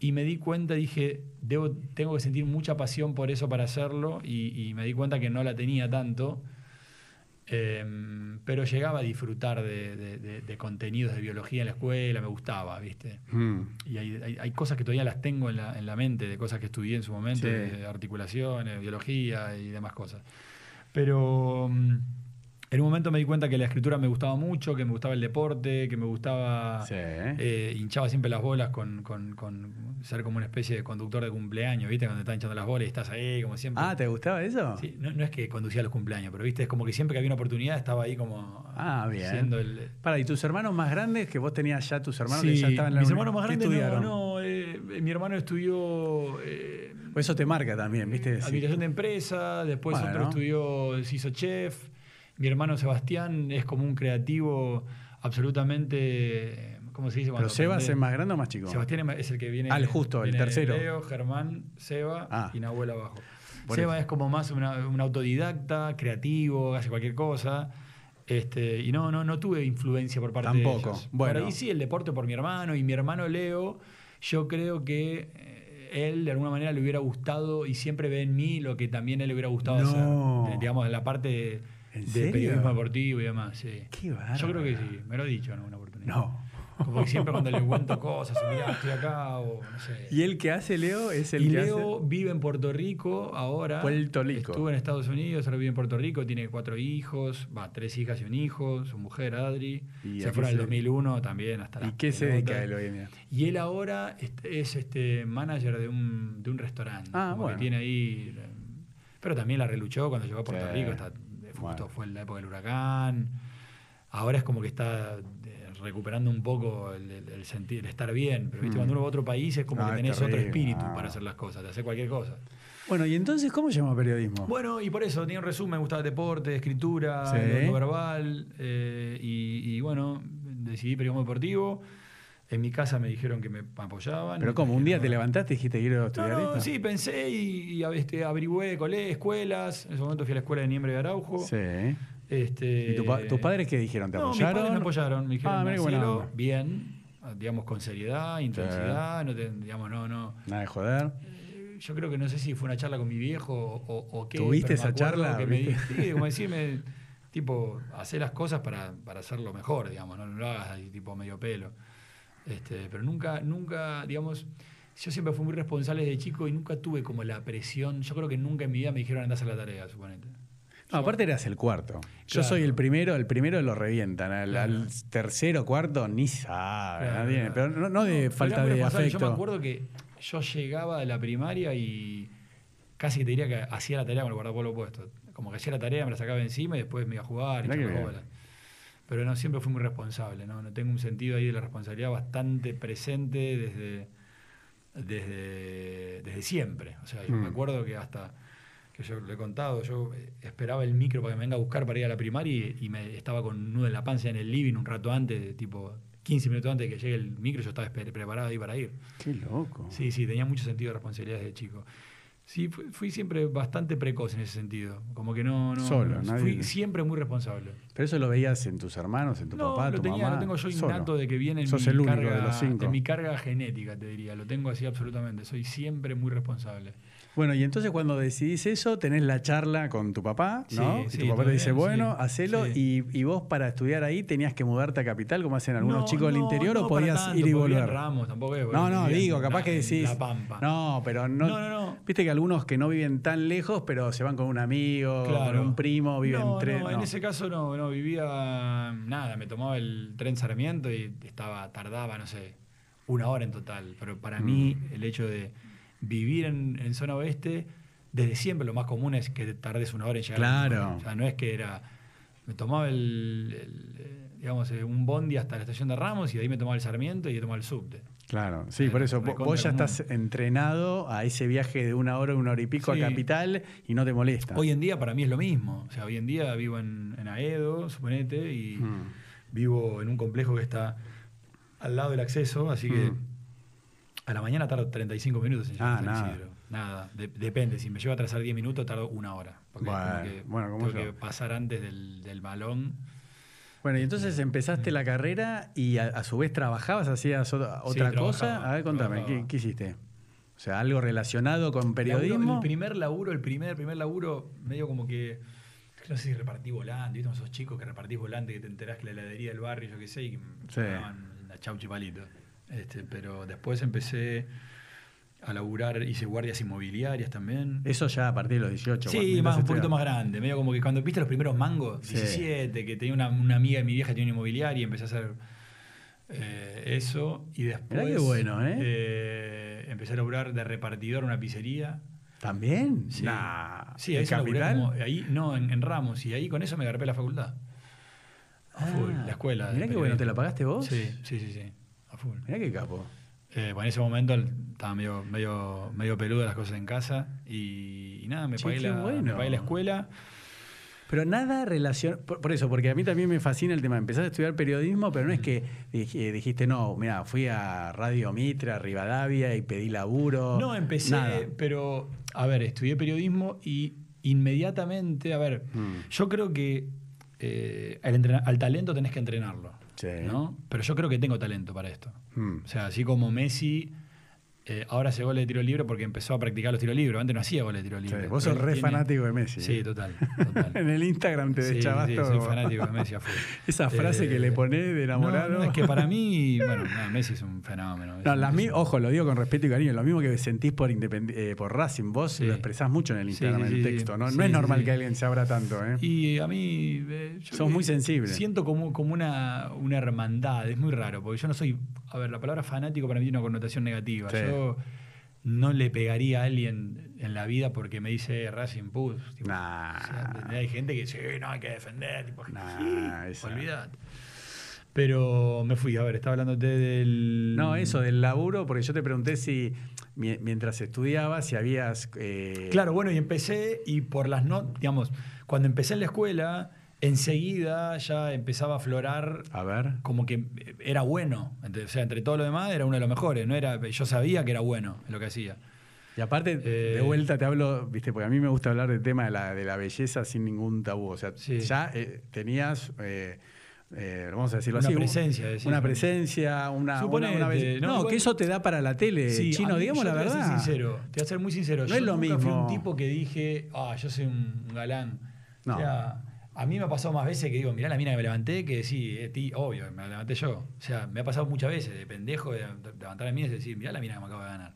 Y me di cuenta, dije, debo, tengo que sentir mucha pasión por eso para hacerlo. Y, y me di cuenta que no la tenía tanto. Em, pero llegaba a disfrutar de, de- de- de contenidos de biología en la escuela, me gustaba, ¿viste? Mm. Y hay, hay- hay cosas que todavía las tengo en la, en la mente, de cosas que estudié en su momento, Sí. de articulaciones, biología y demás cosas. Pero mm, en un momento me di cuenta que la escritura me gustaba mucho, que me gustaba el deporte, que me gustaba... Sí. eh, hinchaba siempre las bolas con, con- con ser como una especie de conductor de cumpleaños, ¿viste? Cuando te están hinchando las bolas y estás ahí, como siempre. Ah, ¿te gustaba eso? Sí, no, no es que conducía los cumpleaños, pero viste, es como que siempre que había una oportunidad estaba ahí como Ah, bien. el, Para, ¿y tus hermanos más grandes? Que vos tenías ya tus hermanos que Sí, ya estaban en la mis hermanos más ¿qué grandes no, estudiaron? no, eh, mi hermano estudió eh, Pues eso te marca también, ¿viste? Sí. administración de empresa, después Bueno. otro estudió, se hizo chef, mi hermano Sebastián es como un creativo absolutamente, ¿cómo se dice? ¿Pero cuando Sebas aprende? es más grande o más chico? Sebastián es el que viene. Ah, el justo, el tercero. Leo, Germán, Seba Ah. y Nahuel abajo. Seba eso. es como más una- un autodidacta, creativo, hace cualquier cosa. Este, y no, no, no tuve influencia por parte Tampoco. de ellos. Bueno. Por ahí sí, el deporte por mi hermano y mi hermano Leo, yo creo que eh, él de alguna manera le hubiera gustado y siempre ve en mí lo que también él le hubiera gustado No. hacer. Digamos, en la parte de, ¿En de serio? periodismo deportivo y demás. Sí. Qué Yo creo que sí, me lo he dicho en alguna oportunidad. No. Como que siempre cuando le cuento cosas, mirá, estoy acá, o no sé. ¿Y el que hace Leo es el Y que Leo hace? vive en Puerto Rico ahora. Puerto Rico. Estuvo en Estados Unidos, ahora vive en Puerto Rico, tiene cuatro hijos, va, tres hijas y un hijo, su mujer Adri. ¿Y se fueron en el 2001 también hasta ¿Y las qué se dedica él hoy en día? Y él ahora es, es, este manager de un, de un restaurante. Ah, como que bueno. tiene ahí. Pero también la reluchó cuando llegó a Puerto Sí. Rico. Está, justo Bueno. fue en la época del huracán. Ahora es como que está eh, recuperando un poco el, el- el sentir, el estar bien. Pero ¿viste? Mm. cuando uno va a otro país es como Ah, que es tenés otro espíritu Ah. para hacer las cosas, de hacer cualquier cosa. Bueno, ¿y entonces cómo se llama periodismo? Bueno, y por eso tenía un resumen, me gustaba el deporte, escritura, Sí. verbal, eh, y, y bueno, decidí periodismo deportivo. En mi casa me dijeron que me apoyaban. Pero como me un día te bueno, levantaste y dijiste quiero No, estudiar no, esto. sí, pensé y, y, este, averigüé escuelas. En ese momento fui a la escuela de Niembre de Araujo. Sí. Este, ¿Y tu pa- tus padres qué dijeron? ¿Te no, apoyaron? mis padres me apoyaron. Me dijeron, Ah, "Hacelo onda". bien, digamos, con seriedad, intensidad, no te- digamos, no, no. Nada de joder. Yo creo que no sé si fue una charla con mi viejo o, o qué. ¿Tuviste me esa charla? Que me, sí, como <laughs> decirme, tipo, hacer las cosas para, para hacerlo mejor, digamos, no, no lo hagas ahí tipo medio pelo. Este, pero nunca, nunca, digamos, yo siempre fui muy responsable desde chico y nunca tuve como la presión. Yo creo que nunca en mi vida me dijeron andar a la tarea, suponete. No, aparte eras el cuarto. Yo Claro. soy el primero, el primero lo revientan. Al, Claro. al tercero, cuarto, ni sabe. Claro, nadie- claro. Pero no, no de pero falta de afecto. Yo me acuerdo que yo llegaba de la primaria y casi que te diría que hacía la tarea con el guardapolvo puesto. Como que hacía la tarea, me la sacaba encima y después me iba a jugar y Pero no, siempre fui muy responsable, ¿no? No tengo un sentido ahí de la responsabilidad bastante presente desde, desde, desde siempre. O sea, yo Mm. me acuerdo que hasta que yo lo he contado, yo esperaba el micro para que me venga a buscar para ir a la primaria y, y me estaba con un nudo en la panza en el living un rato antes, tipo 15 minutos antes de que llegue el micro, yo estaba preparado ahí para ir. Qué loco. Sí, sí, tenía mucho sentido de responsabilidad desde chico. Sí, fui, fui siempre bastante precoz en ese sentido. Como que no. no Solo, no, nadie- Fui siempre muy responsable. Pero eso lo veías en tus hermanos, en tu no, papá, lo, tu tenía, mamá. lo tengo yo solo. innato de que viene en, Sos mi, el único carga, de los cinco. en mi carga genética, te diría. Lo tengo así absolutamente. Soy siempre muy responsable. Bueno, y entonces cuando decidís eso, tenés la charla con tu papá, ¿no? Sí, y sí, tu papá te dice, bien, bueno, sí, hacelo. Y, y vos para estudiar ahí tenías que mudarte a Capital, como hacen algunos No, chicos del no, interior, no o podías tanto, ir y volver. Ramos, tampoco es, No, no, digo, capaz que decís. La Pampa. No, pero no, No, no, no. Viste que algunos que no viven tan lejos, pero se van con un amigo, Claro. con un primo, viven tres. no, en ese caso no, no, vivía nada, me tomaba el tren Sarmiento y estaba, tardaba, no sé, una hora en total. Pero para mí, Mm. el hecho de vivir en, en zona oeste, desde siempre lo más común es que tardes una hora en llegar. Claro. O sea, no es que era. Me tomaba el, el, eh, digamos, eh, un bondi hasta la estación de Ramos y de ahí me tomaba el Sarmiento y de tomaba el subte. Claro, sí, por eso. Vos- ya común. estás entrenado a ese viaje de una hora, una hora y pico Sí. a Capital y no te molesta. Hoy en día para mí es lo mismo. O sea, hoy en día vivo en, en Aedo, suponete, y Mm. vivo en un complejo que está al lado del acceso, así que Mm. A la mañana tardo 35 minutos en llegar Ah, a San nada. Isidro. Nada, de- depende. Si me llevo a atrasar 10 minutos, tardo una hora. Porque Bueno, que bueno, como tengo que pasar antes del, del balón. Bueno, y entonces empezaste la carrera y a, a su vez trabajabas, hacías otra, Sí, otra trabajaba, cosa. A ver, contame, ¿qué, hiciste? O sea, algo relacionado con Laburo- periodismo. el primer laburo, el primer, primer laburo, medio como que. No sé si repartí volante, ¿viste? Esos chicos que repartís volante, que te enterás que la heladería del barrio, yo qué sé, y que Sí. me daban la chauchi palito. Este, pero después empecé a laburar, hice guardias inmobiliarias también. Eso ya a partir de los 18. Sí, más, un poquito más grande. Medio como que cuando viste los primeros mangos, Sí. 17, que tenía una, una amiga de mi vieja que tenía una inmobiliaria y empecé a hacer eh, eso. Y después. Qué bueno, ¿eh? eh, empecé a laburar de repartidor en una pizzería. ¿También? Sí, Nah, sí ¿de ahí, como- ahí no, en, en Ramos. Y ahí con eso me agarré la facultad. Ah, la escuela. Mirá qué bueno. ¿te la pagaste vos? Sí, sí, sí, sí. A full. Mirá qué capo. Eh, bueno, en ese momento estaba medio, medio, medio peludo las cosas en casa y, y nada, me Che, pagué, la, bueno. me pagué la escuela. Pero nada relación por, por eso, porque a mí también me fascina el tema. Empezaste a estudiar periodismo, pero no es que dij- dijiste, no, mira, fui a Radio Mitra, Rivadavia y pedí laburo. No, empecé, Nada. pero a ver, estudié periodismo y inmediatamente, a ver, Mm. yo creo que eh, al talento tenés que entrenarlo. Sí. ¿no? Pero yo creo que tengo talento para esto. Mm. O sea, así como Messi eh, ahora hace goles de tiro libre porque empezó a practicar los tiros libres. Antes no hacía goles de tiro Sí, libre. vos Pero sos re tiene- fanático de Messi. Sí, total. <laughs> total. en el Instagram te Sí, deschabas sí, todo. soy fanático de Messi a full. <laughs> Esa frase Eh, que le ponés de enamorado. No, no, es que para mí, <laughs> bueno, no, Messi es un fenómeno. No, las mi- ojo, lo digo con respeto y cariño. Lo mismo que sentís por, Independ- eh, por Racing, vos Sí. lo expresás mucho en el Sí, Instagram, sí, en el sí. texto. No, Sí, no es normal sí. que alguien se abra tanto. ¿eh? Y a mí. eh, yo Sos muy sensible. Siento como, como una, una hermandad. Es muy raro, porque yo no soy. A ver, la palabra fanático para mí tiene una connotación negativa. Sí. Yo no le pegaría a alguien en la vida porque me dice Racing tipo, Nah. o sea, ¿entendés? hay gente que dice, "Eh, no, hay que defender. Tipo, Nah, sí, olvidate. Pero me fui, a ver, estaba hablándote del. No, eso del laburo, porque yo te pregunté si mi- mientras estudiabas, si habías. eh, Claro, bueno, y empecé, y por las notas, digamos, cuando empecé en la escuela, enseguida ya empezaba a aflorar A ver. como que era bueno. O sea, entre todo lo demás era uno de los mejores. No era, yo sabía que era bueno en lo que hacía. Y aparte, de Eh, vuelta te hablo, viste, porque a mí me gusta hablar del tema de la, de la belleza sin ningún tabú. O sea, Sí. ya eh, tenías, eh, eh, vamos a decirlo Una así, presencia, una presencia, una, Suponete, una-. ¿no? Que eso te da para la tele, Sí, chino, mí- digamos yo la te voy a ser verdad. sincero, te voy a ser muy sincero. No yo es lo nunca fui mismo. un tipo que dije, ah, yo soy un galán. No. O sea, a mí me ha pasado más veces que digo, mirá la mina que me levanté, que sí, eh, ti, obvio, me la levanté yo. O sea, me ha pasado muchas veces de pendejo de, de levantar a mí y decir, mirá la mina que me acaba de ganar.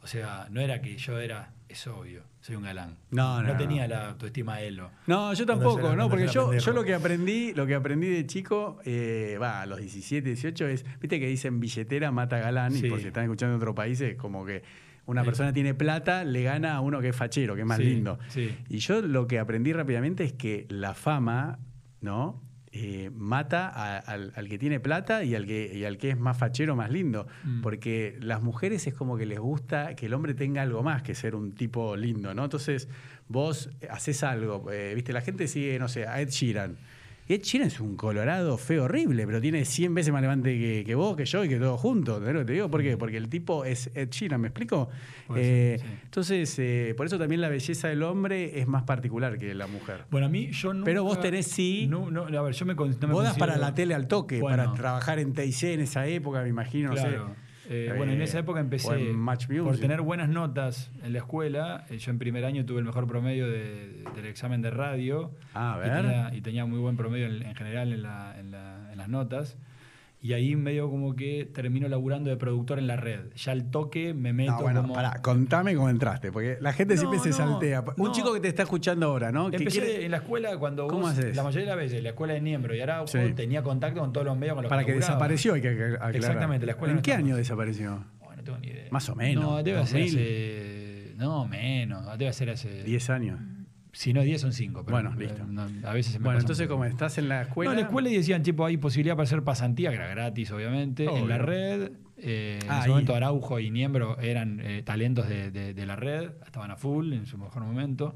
O sea, no era que yo era, es obvio, soy un galán. No, no, No no. tenía la autoestima elo. No, yo tampoco, era- ¿no? Porque yo, yo lo que aprendí, lo que aprendí de chico, eh, va, a los 17, 18, es, viste que dicen billetera mata galán, Sí. y por si están escuchando en otro país, es como que una Sí. persona tiene plata, le gana a uno que es fachero, que es más Sí, lindo. sí. Y yo lo que aprendí rápidamente es que la fama, ¿no? Eh, mata a- al, al que tiene plata y al que, y al que es más fachero, más lindo. Mm. Porque las mujeres es como que les gusta que el hombre tenga algo más que ser un tipo lindo, ¿no? Entonces, vos haces algo, eh, viste, la gente sigue, no sé, a Ed Sheeran. Y Ed Sheeran es un colorado feo horrible, pero tiene 100 veces más levante que, que vos, que yo y que todos juntos. ¿entendés lo que te digo? ¿Por qué? Porque el tipo es Ed Sheeran, ¿me explico? Eh, sí. Entonces, eh, por eso también la belleza del hombre es más particular que la mujer. Bueno, a mí yo nunca... Pero vos tenés sí- No, no, a ver, yo me, no me Vos das para la tele al toque, Bueno. para trabajar en TIC en esa época, me imagino, no Claro. sé. Eh, bueno, en esa época o empecé por tener buenas notas en la escuela. Eh, Yo en primer año tuve el mejor promedio de- del examen de radio. Ah, a Y tenía, y tenía muy buen promedio en, en general en, la- en la- en las notas. Y ahí medio como que termino laburando de productor en la red. Ya al toque me meto No, bueno, como... pará, contame cómo entraste, porque la gente No, siempre se saltea. Un chico que te está escuchando ahora, ¿no? Empecé quiere- en la escuela cuando ¿Cómo vos, haces? la mayoría de las veces, la escuela de Niembro y Araujo, Sí. tenía contacto con todos los medios con los para que desapareció, hay que aclarar. Exactamente, la escuela ¿En qué año desapareció? Oh, no tengo ni idea. Más o menos, No, debe ser 2000. hace. No, menos. Debe ser hace. 10 años. Si no, 10 son 5. Bueno, listo. a veces se me Bueno, entonces como estás en la escuela... No, en la escuela y decían, tipo, hay posibilidad para hacer pasantía, que era gratis, obviamente. Obvio. En la red. eh, en ese ahí. momento Araujo y Niembro eran eh, talentos de, de- de la red, estaban a full en su mejor momento.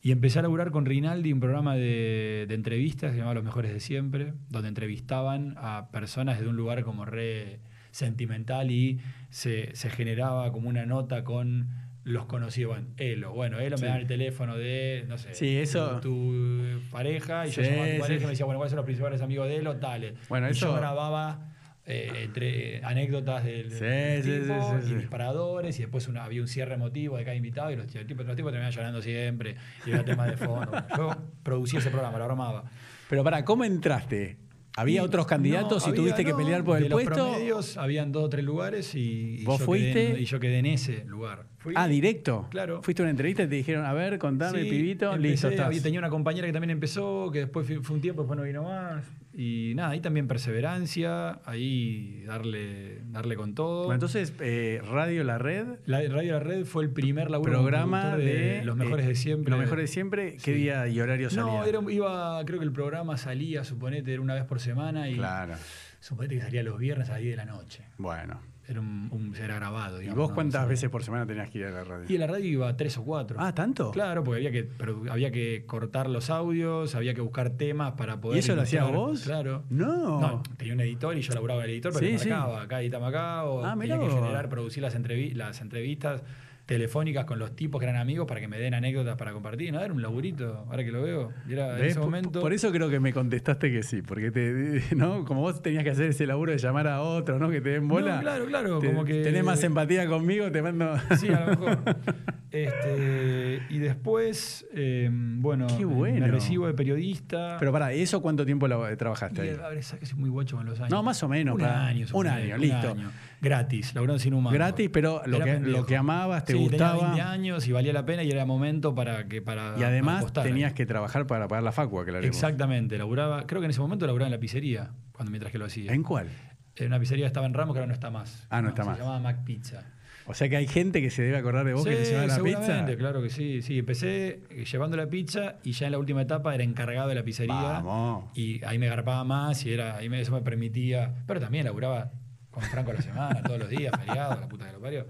Y empecé a laburar con Rinaldi un programa de, de entrevistas que se llamaba Los Mejores de Siempre, donde entrevistaban a personas de un lugar como re sentimental y se, se generaba como una nota con los conocidos. Bueno, Elo, bueno, Elo Sí. me da el teléfono de, no sé, Sí, eso- tu, pareja, y yo llamaba a tu pareja y me decía, bueno, ¿cuáles son los principales amigos de Elo? Tales. Bueno, y eso- yo grababa eh, entre anécdotas del, Sí, del sí, tipo y disparadores y después una- había un cierre emotivo de cada invitado y los, tipos- los tipos terminaban llorando siempre y era tema de fondo. Yo producía ese programa, lo armaba. Pero para, ¿cómo entraste? ¿Había Y otros candidatos no, y había- tuviste que pelear por de el los puesto? promedios habían dos o tres lugares y, y ¿Vos yo fuiste? Quedé en, y yo quedé en ese lugar. Fui- Ah, directo. Claro. Fuiste a una entrevista y te dijeron, a ver, contame, Sí, pibito, empecé, listo, estás. había- Tenía una compañera que también empezó, que después fue, fue un tiempo, después no vino más. Y nada, ahí también perseverancia, ahí darle, darle con todo. Bueno, entonces, eh, Radio La Red, La Radio La Red fue el primer laburo programa de, Los Mejores eh, de Siempre. Los Mejores de Siempre, ¿qué Sí. día y horario salía? No, era, iba, creo que el programa salía, suponete, era una vez por semana y Claro, suponete que salía los viernes a las 10 de la noche. bueno. Era, un, un- era grabado. ¿Y vos ¿no? cuántas veces por semana tenías que ir a la radio? Y en la radio iba tres o cuatro. Ah, ¿tanto? Claro, porque había que, pero había que cortar los audios, había que buscar temas para poder. ¿Y eso lo hacías vos? Claro. No. tenía un editor y yo laburaba en el editor, pero Sí, marcaba, acá editame acá, o Ah, tenía que generar, producir las, entrevi- las entrevistas telefónicas con los tipos que eran amigos para que me den anécdotas para compartir. No, era un laburito, ahora que lo veo. Y era en ¿Ves? ese Por- momento. Por eso creo que me contestaste que sí, porque te, <laughs> ¿no? como vos tenías que hacer ese laburo de llamar a otro, ¿no? Que te den bola. No, claro, claro, te- como que- Tenés más empatía conmigo, te mando. Sí, a lo mejor. <laughs> Este, y después, eh, bueno, Qué bueno. me recibo de periodista. Pero para, ¿eso cuánto tiempo la- trabajaste Y, ahí? a ver, es que soy muy guacho con los años. No, más o menos, Un para- año. un año, listo. Gratis, laburando sin humano. Gratis, pero lo que- lo que amabas, te sí, gustaba. Tenía 20 años y valía la pena y era momento para que para Y además apostar. tenías que trabajar para pagar la facua, claro. Exactamente, laburaba, creo que en ese momento laburaba en la pizzería, cuando mientras que lo hacía. ¿En cuál? En una pizzería que estaba en Ramos que ahora no está más. Ah, no está más. Se llamaba Mac Pizza. O sea que hay gente que se debe acordar de vos que te Sí, llevaba la pizza. claro que sí. Sí, empecé eh, llevando la pizza y ya en la última etapa era encargado de la pizzería. Vamos. Y ahí me garpaba más y era, ahí me, eso me permitía. Pero también laburaba con Franco a la semana, todos los días, feriado, la puta que lo parió.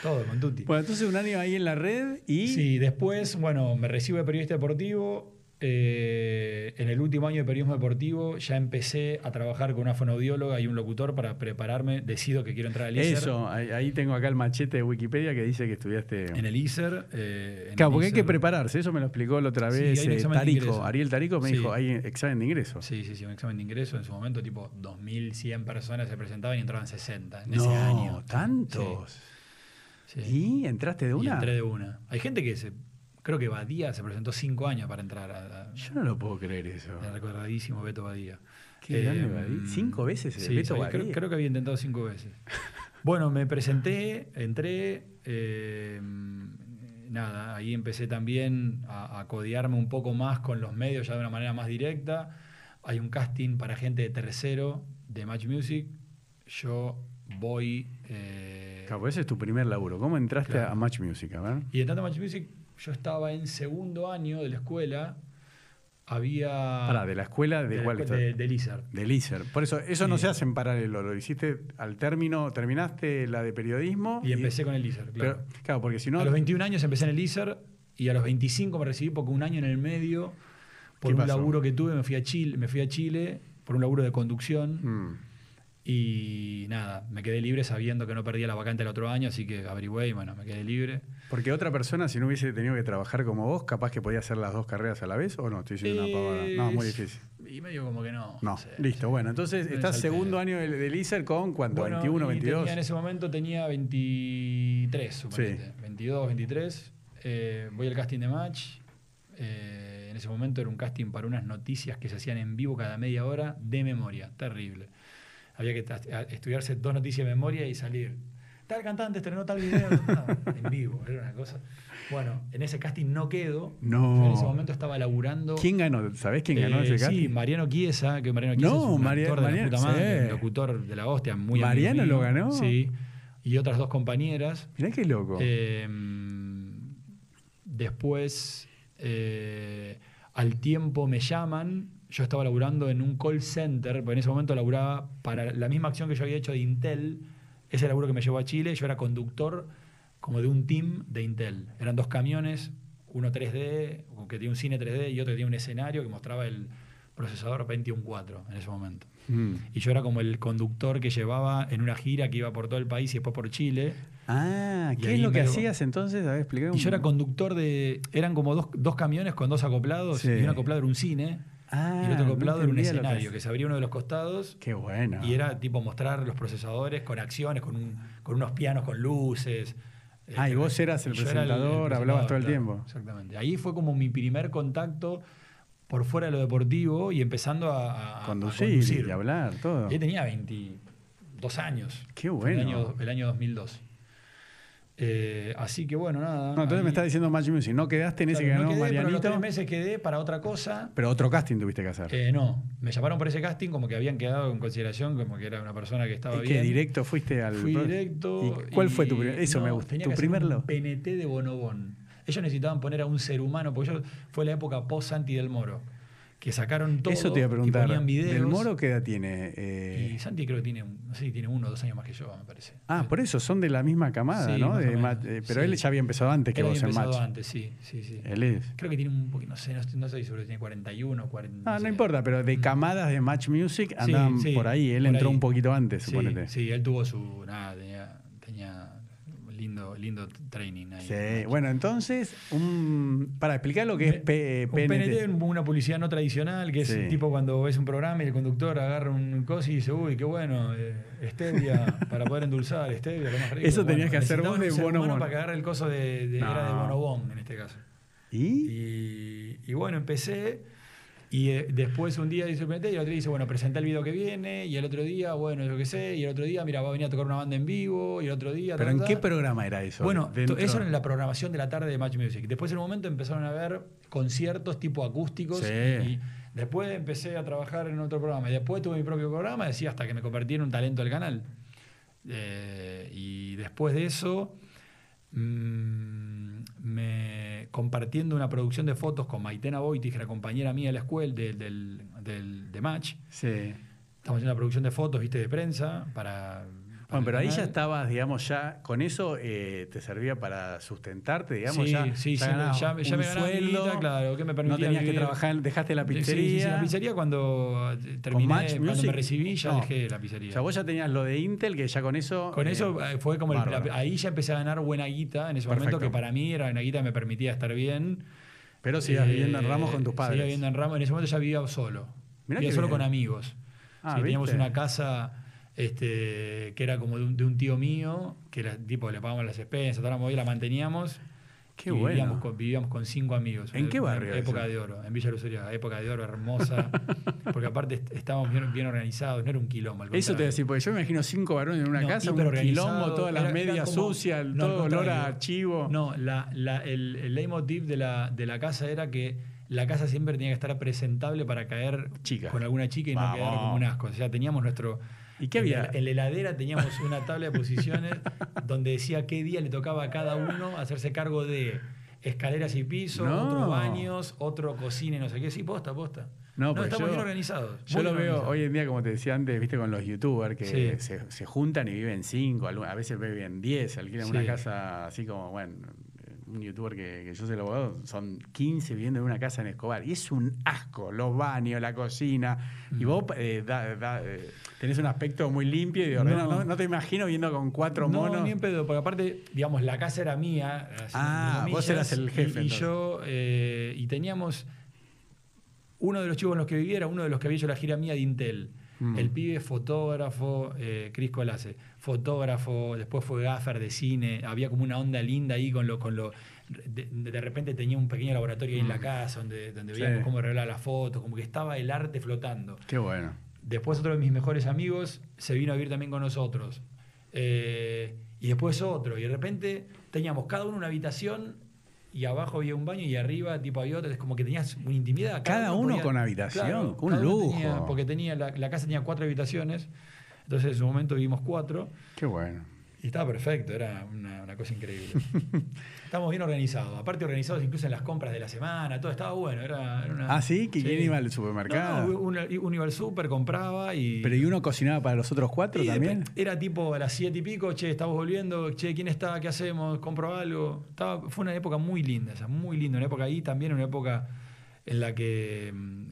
Todo, con Tutti. Bueno, entonces un año ahí en la red y. Sí, después, bueno, me recibo de periodista deportivo. Eh, en el último año de periodismo deportivo ya empecé a trabajar con una fonoaudióloga y un locutor para prepararme. Decido que quiero entrar al ISER. Eso, ahí, tengo acá el machete de Wikipedia que dice que estudiaste. En el ISER. eh, en Claro, el porque hay que ISER. prepararse, eso me lo explicó la otra Sí, vez un eh, Tarico. Ariel Tarico me Sí. dijo, hay examen de ingreso. Sí, sí, sí, un examen de ingreso. En su momento, tipo 2.100 personas se presentaban y entraban 60 en no, ese año. tantos. Sí. ¿Y entraste de Y una? entré de una. Hay gente que se. Creo que Badía se presentó 5 años para entrar a. a- Yo no lo puedo creer eso. el recordadísimo Beto Badía. Qué grande Eh, Badía. ¿Cinco veces el sí, Beto Badía? creo, creo que había intentado cinco veces. bueno, me presenté, entré. eh, nada, ahí empecé también a, a codearme un poco más con los medios ya de una manera más directa. Hay un casting para gente de tercero de Match Music. Yo voy. eh, Claro, ese es tu primer laburo. ¿Cómo entraste Claro. a Match Music? A ver. y entrando a Match Music, yo estaba en segundo año de la escuela. Había. Pará, ¿de la escuela de, de, cuál la- estás? de- ISER. Del ISER. Por eso, eso no se hace en paralelo. Lo hiciste al término, terminaste la de periodismo. Y empecé con el ISER, claro. Pero, claro, porque si no. A los 21 años empecé en el ISER y a los 25 me recibí porque un año en el medio, por ¿Qué un pasó? laburo que tuve, me fui a Chile, me fui a Chile por un laburo de conducción Mm. Y nada, me quedé libre sabiendo que no perdía la vacante el otro año, así que averigüé y bueno, me quedé libre. Porque otra persona, si no hubiese tenido que trabajar como vos, capaz que podía hacer las dos carreras a la vez, ¿o no? Estoy diciendo una pavada. No, muy difícil. Y medio como que no. No, sé, listo. sí. Bueno, entonces No estás segundo año del, del ISER con cuánto, Bueno, 21, y 22. tenía- en ese momento tenía 23, suponete. 22, 23. Eh, voy al casting de match. Eh, en ese momento era un casting para unas noticias que se hacían en vivo cada media hora de memoria. Terrible. Había que estudiarse dos noticias de memoria y salir. Tal cantante estrenó tal video <laughs> en vivo. Era una cosa. Bueno, en ese casting no quedo. No. Yo en ese momento estaba laburando. ¿Quién ganó? ¿Sabés quién ganó Eh, ese Sí, casting? Mariano Chiesa, que Mariano Chiesa No, es un Maria- actor de Mariano- la puta madre, sí. un locutor de la hostia, muy ¿Mariano lo ganó? Sí. Y otras dos compañeras. Mirá qué loco. Eh, después, eh, al tiempo me llaman. Yo estaba laburando en un call center, porque en ese momento laburaba para la misma acción que yo había hecho de Intel. Ese laburo que me llevó a Chile. Yo era conductor como de un team de Intel. Eran dos camiones, uno 3D, que tenía un cine 3D y otro que tenía un escenario que mostraba el procesador Pentium 4 en ese momento. Mm. Y yo era como el conductor que llevaba en una gira que iba por todo el país y después por Chile. Ah, ¿qué es lo que hacías entonces? A ver, expliqué Y yo era conductor de. Eran como dos, dos camiones con dos acoplados. Sí. Y un acoplado era un cine. Ah, y el otro no acoplado era un que escenario. Que se abría uno de los costados. Qué bueno. Y era tipo mostrar los procesadores con acciones, con, un- con unos pianos con luces. Ah, y vos eras el yo era presentador, hablabas todo el claro, tiempo. Exactamente. Ahí fue como mi primer contacto por fuera de lo deportivo y empezando a, a- a Conducir, y hablar, todo. Ahí tenía 22 años. Qué bueno. El año, el año 2002. Eh, así que bueno, nada. No, entonces ahí- me estás diciendo Match Music. ¿No quedaste en ese que ganó no quedé, pero los Marianito? tres meses quedé para otra cosa. Pero otro casting tuviste que hacer. Eh, no, me llamaron por ese casting como que habían quedado en consideración como que era una persona que estaba ¿Y bien. que directo fuiste al. Fui directo. ¿Y cuál fue tu primer.? Eso no, me gusta. tenía ¿Tu que hacer primer un lo- PNT de Bonobón. Ellos necesitaban poner a un ser humano, porque yo, fue la época post Santi del Moro, que sacaron todo Eso te iba a preguntar. ¿Del Moro qué edad tiene? Eh, Y Santi creo que tiene, no sé tiene uno o dos años más que yo, me parece. Ah, por eso son de la misma camada, Sí, ¿no? De eh, pero sí. él ya había empezado antes que Él vos había en Match. antes, sí, sí, sí. Él es. Creo que tiene un poquito, no sé, no no estoy seguro tiene 41 o 40. Ah, no sé. importa, pero de Mm. camadas de Match Music andaban sí, por ahí. Él por entró ahí. un poquito antes, suponete. Sí, él tuvo su. Nada, tenía, tenía lindo, lindo training ahí. Sí, Bueno, entonces, un, para explicar lo que es P- Un PNT. PNT es una publicidad no tradicional, que es Sí. tipo cuando ves un programa y el conductor agarra un coso y dice, uy, qué bueno, eh, stevia <laughs> para poder endulzar, stevia, lo más rico. Eso tenías que hacer vos de Bonobón. para que agarre el coso de, de- era de No. Bonobón en este caso. ¿Y? Y, y bueno, empecé. Y eh, después un día dice y el otro dice, bueno, presenta el video que viene. Y el otro día, bueno, yo qué sé. Y el otro día, mira, va a venir a tocar una banda en vivo. Y el otro día. ¿Pero ta, en ta, qué programa era eso? Bueno, Dentro- eso era en la programación de la tarde de Match Music. Después en un momento empezaron a ver conciertos tipo acústicos. Sí. Y después empecé a trabajar en otro programa. Y después tuve mi propio programa, decía, hasta que me convertí en un talento del canal. Eh, y después de eso, mm, me, compartiendo una producción de fotos con Maitena que era compañera mía de la escuela, de, del, del- de Match. Sí. Estamos haciendo una producción de fotos, viste, de prensa, para Bueno, pero ahí ya estabas, digamos, ya con eso eh, te servía para sustentarte, digamos, Sí, ya, sí, ya sí, ya- ya me ganaba claro, que me no permitía tenías que trabajar, dejaste la sí, pizzería. sí, la pizzería cuando eh, terminé, cuando me recibí, ya no. dejé la pizzería. O sea, vos ya tenías lo de Intel, que ya con eso... Con eh, eso fue como el- la- ahí ya empecé a ganar buena guita en ese momento Perfecto. que para mí era una guita que me permitía estar bien. Pero sigas Eh, viviendo en Ramos con tus padres. Seguía viviendo en Ramos. En ese momento ya vivía solo. Mirá vivía solo bien. con amigos. Ah, Sí, teníamos ¿viste? una casa este, que era como de un, de un tío mío, que era tipo, le pagamos las expensas, toda la movida, la manteníamos. Qué bueno. Vivíamos con, vivíamos con cinco amigos. ¿En qué barrio Época eso? de oro, en Villa Lucería, época de oro hermosa. <laughs> porque aparte est- estábamos bien, bien organizados, no era un quilombo. al Eso te voy a contrario. decir, porque yo me imagino cinco varones en una No, casa, un quilombo, todas las medias sucias, no, todo olor a chivo. No, la, la- el, el leitmotiv de la, de la casa era que la casa siempre tenía que estar presentable para caer Chica. con alguna chica y no quedar como un asco. O sea, teníamos nuestro. ¿Y qué en había? la- En la heladera teníamos una tabla de posiciones <laughs> donde decía qué día le tocaba a cada uno hacerse cargo de escaleras y piso, No. otros baños, otro cocina y no sé qué. Sí, posta, posta. No, No, porque estamos yo- bien organizados. Yo lo veo hoy en día, como te decía antes, viste, con los youtubers que Sí. se, se juntan y viven cinco, a veces viven diez, alquilan una Sí. casa así como, bueno, un youtuber que, que yo soy el abogado, son 15 viviendo en una casa en Escobar. Y es un asco, los baños, la cocina. Mm. Y vos eh, da- da- eh, tenés un aspecto muy limpio y de ordenado. No. No, no te imagino viendo con cuatro monos. No, ni en pedo, porque aparte, digamos, la casa era mía. Ah, vos eras el jefe, Y, entonces. yo, eh, y teníamos uno de los chicos con los que vivía, era uno de los que había hecho la gira mía de Intel. Mm. El pibe fotógrafo, eh, Cris Colase, fotógrafo, después fue gaffer de cine, había como una onda linda ahí con lo, con lo de, de repente tenía un pequeño laboratorio ahí en la casa donde, donde Mm. Sí. veíamos cómo arreglar las fotos, como que estaba el arte flotando. Qué bueno. Después otro de mis mejores amigos se vino a vivir también con nosotros. Eh, y después otro. Y de repente teníamos cada uno una habitación y abajo había un baño y arriba tipo había otro. Es como que tenías una intimidad. Cada uno con habitación, un lujo. tenía- porque tenía la, la casa tenía cuatro habitaciones. Entonces en su momento vivimos cuatro. Qué bueno. Y estaba perfecto, era una, una cosa increíble. <laughs> Estamos bien organizados. Aparte organizados incluso en las compras de la semana, todo estaba bueno. Era, era una- Ah, ¿sí? ¿Que quién iba al supermercado? No, no, uno, uno iba al súper, compraba y... Pero ¿y uno cocinaba para los otros cuatro y también? Era tipo a las siete y pico, che, estamos volviendo, che, ¿quién está? ¿Qué hacemos? ¿Compro algo? Estaba, fue una época muy linda, esa, muy linda. Una época ahí también, una época en la que mm,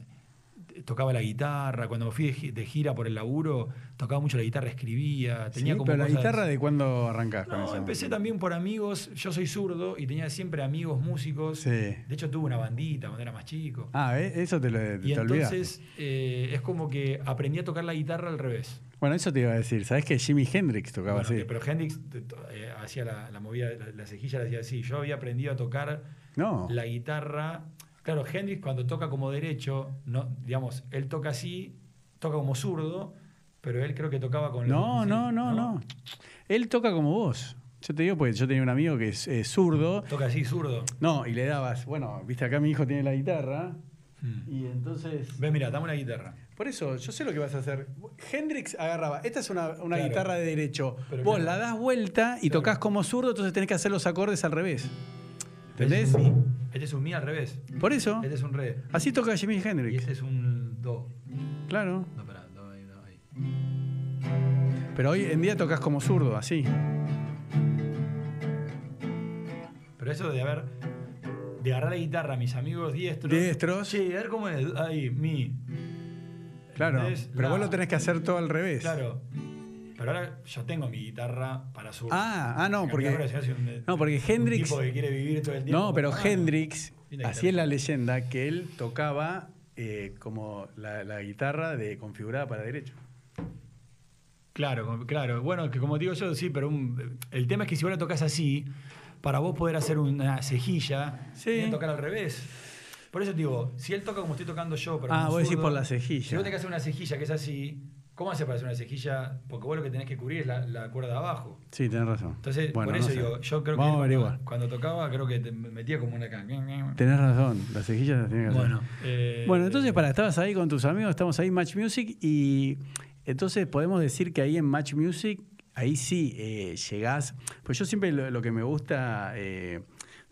tocaba la guitarra. Cuando me fui de gi- de gira por el laburo, tocaba mucho la guitarra, escribía. Tenía Sí, como pero la cosas- guitarra, ¿de cuándo arrancás con No, eso? empecé también por amigos. Yo soy zurdo y tenía siempre amigos músicos. Sí. De hecho, tuve una bandita cuando era más chico. Ah, ¿ves? eso te lo te, y te entonces eh, es como que aprendí a tocar la guitarra al revés. Bueno, eso te iba a decir. ¿Sabes que Jimi Hendrix tocaba Bueno, así? que- pero Hendrix eh, hacía la, la movida, la, la cejilla la hacía así. Yo había aprendido a tocar No. la guitarra. Claro, Hendrix cuando toca como derecho, no, digamos, él toca así, toca como zurdo, pero él creo que tocaba con No, sí, no, no, no. Él toca como vos. Yo te digo, pues yo tenía un amigo que es eh, zurdo. Toca así, zurdo. No, y le dabas, bueno, viste acá mi hijo tiene la guitarra. Mm. Y entonces. Ve, mira, dame una guitarra. Por eso, yo sé lo que vas a hacer. Hendrix agarraba, esta es una, una Claro. guitarra de derecho. Pero Vos claro. la das vuelta y Claro. tocas como zurdo, entonces tenés que hacer los acordes al revés. Este ¿Entendés? es un mi. Este es un mi al revés. Por eso. Este es un re. Así toca Jimi Y Hendrix. este es un do. Claro. No, pará, do ahí, do ahí. Pero hoy en día tocas como zurdo, así. Pero eso de haber. De agarrar la guitarra a mis amigos diestros. Diestros. Sí, a ver cómo es. Ahí, mi. Claro. Pero vos lo tenés que hacer todo al revés. Claro. Pero ahora yo tengo mi guitarra para su. Ah, ah, no, porque- un- no, porque Hendrix- Un tipo que quiere vivir todo el tiempo. No, pero Ah, Hendrix, así es la leyenda, que él tocaba eh, como la, la guitarra de configurada para derecho. Claro, claro. Bueno, que como digo yo, sí, pero un- el tema es que si vos la tocas así, para vos poder hacer una cejilla, Sí. tocar al revés. Por eso te digo, si él toca como estoy tocando yo, pero Ah, vos decís por la cejilla. Si vos tenés que hacer una cejilla que es así, ¿cómo haces para hacer una cejilla? Porque vos lo que tenés que cubrir es la, la cuerda de abajo. Sí, tenés razón. Entonces, Bueno, por no eso sé. digo, yo creo Vamos que cuando, cuando tocaba, creo que te metía como una acá. Tenés razón, las cejillas las tenés que hacer. Bueno, eh, Bueno, entonces, para, estabas ahí con tus amigos, estamos ahí en Match Music y entonces podemos decir que ahí en Match Music, ahí sí eh, llegás. Pues yo siempre lo, lo que me gusta eh,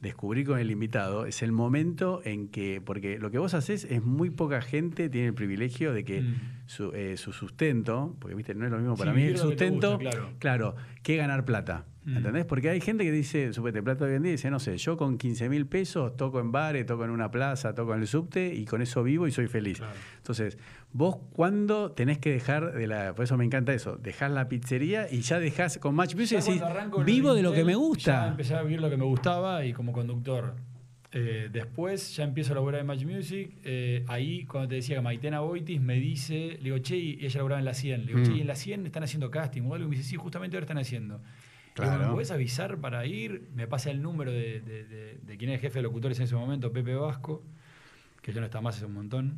descubrir con el invitado es el momento en que, porque lo que vos haces es muy poca gente tiene el privilegio de que Mm. su, eh, su sustento, porque viste, no es lo mismo para Sí, mí el sustento, gusta, claro. claro, que ganar plata. Mm. ¿Entendés? Porque hay gente que dice, supete, plata hoy en día, dice, no sé, yo con 15 mil pesos toco en bares, toco en una plaza, toco en el subte y con eso vivo y soy feliz. Claro. Entonces, vos cuándo tenés que dejar de la, por eso me encanta eso, dejás la pizzería y ya dejás con Match Music y Ya decís, cuando vivo de lo que me Ya gusta. empecé a vivir lo que me gustaba y como conductor. Eh, después ya empiezo a laburar en Match Music. eh, ahí, cuando te decía que Maitena Boitis me dice, le digo, che, y ella laburaba en la 100. Le digo, Mm. che, ¿y en la 100 están haciendo casting o algo. Y me dice, sí, justamente ahora están haciendo. Le digo, Claro. ¿me podés avisar para ir? Me pasa el número de, de, de- de quién es el jefe de locutores en ese momento, Pepe Vasco, que ya no está más hace un montón.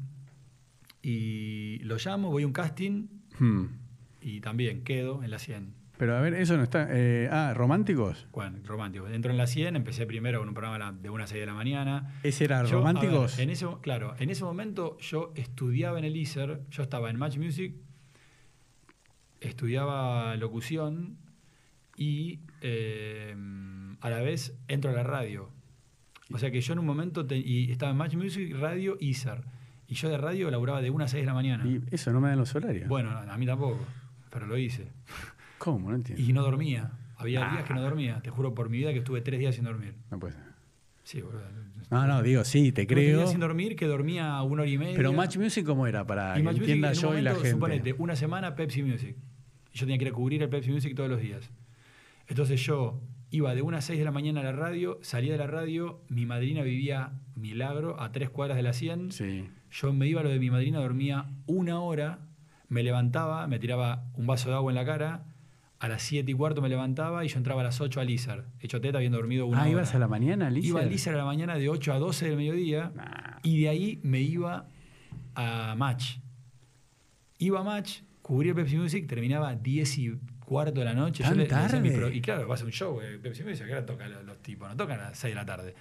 Y lo llamo, voy a un casting Hmm. y también quedo en la 100. Pero a ver, eso no está. eh, ah, ¿románticos? Bueno, romántico. Entro en la 100, empecé primero con un programa de 1 a 6 de la mañana. ¿Ese era Yo, románticos? ver, en ese, claro, en ese momento yo estudiaba en el ISER, yo estaba en Match Music, estudiaba locución y eh, a la vez entro a la radio. O sea que yo en un momento te- y estaba en Match Music, radio, ISER. Y yo de radio laburaba de 1 a 6 de la mañana. Y eso no me dan los horarios. Bueno, a mí tampoco, pero lo hice. ¿Cómo? No entiendo. Y no dormía. Había Ah. días que no dormía. Te juro por mi vida que estuve tres días sin dormir. No puede ser. Sí, boludo. No, no, digo, sí, te Estuve tres creo. días sin dormir que dormía una hora y media. Pero Match Music, ¿cómo era? Para y que Match Music, entienda en yo y la gente. Suponete, una semana Pepsi Music. Y yo tenía que ir a cubrir el Pepsi Music todos los días. Entonces yo iba de 1 a 6 de la mañana a la radio, salía de la radio, mi madrina vivía Milagro, a tres cuadras de la 100. Sí. Yo me iba a lo de mi madrina, dormía una hora, me levantaba, me tiraba un vaso de agua en la cara, a las 7 y cuarto me levantaba y yo entraba a las 8 al Lizar. Hecho teta, habiendo dormido una Ah, hora. ¿ibas a la mañana, Lisa? Iba al Lizar a la mañana de 8 a 12 del mediodía Nah. y de ahí me iba a Match. Iba a Match, cubría el Pepsi Music, terminaba 10 y cuarto de la noche. ¿Tan le- le a tarde? pro- y claro, vas a un show, eh, Pepsi Music, ahora tocan los, los tipos, no tocan a las 6 de la tarde.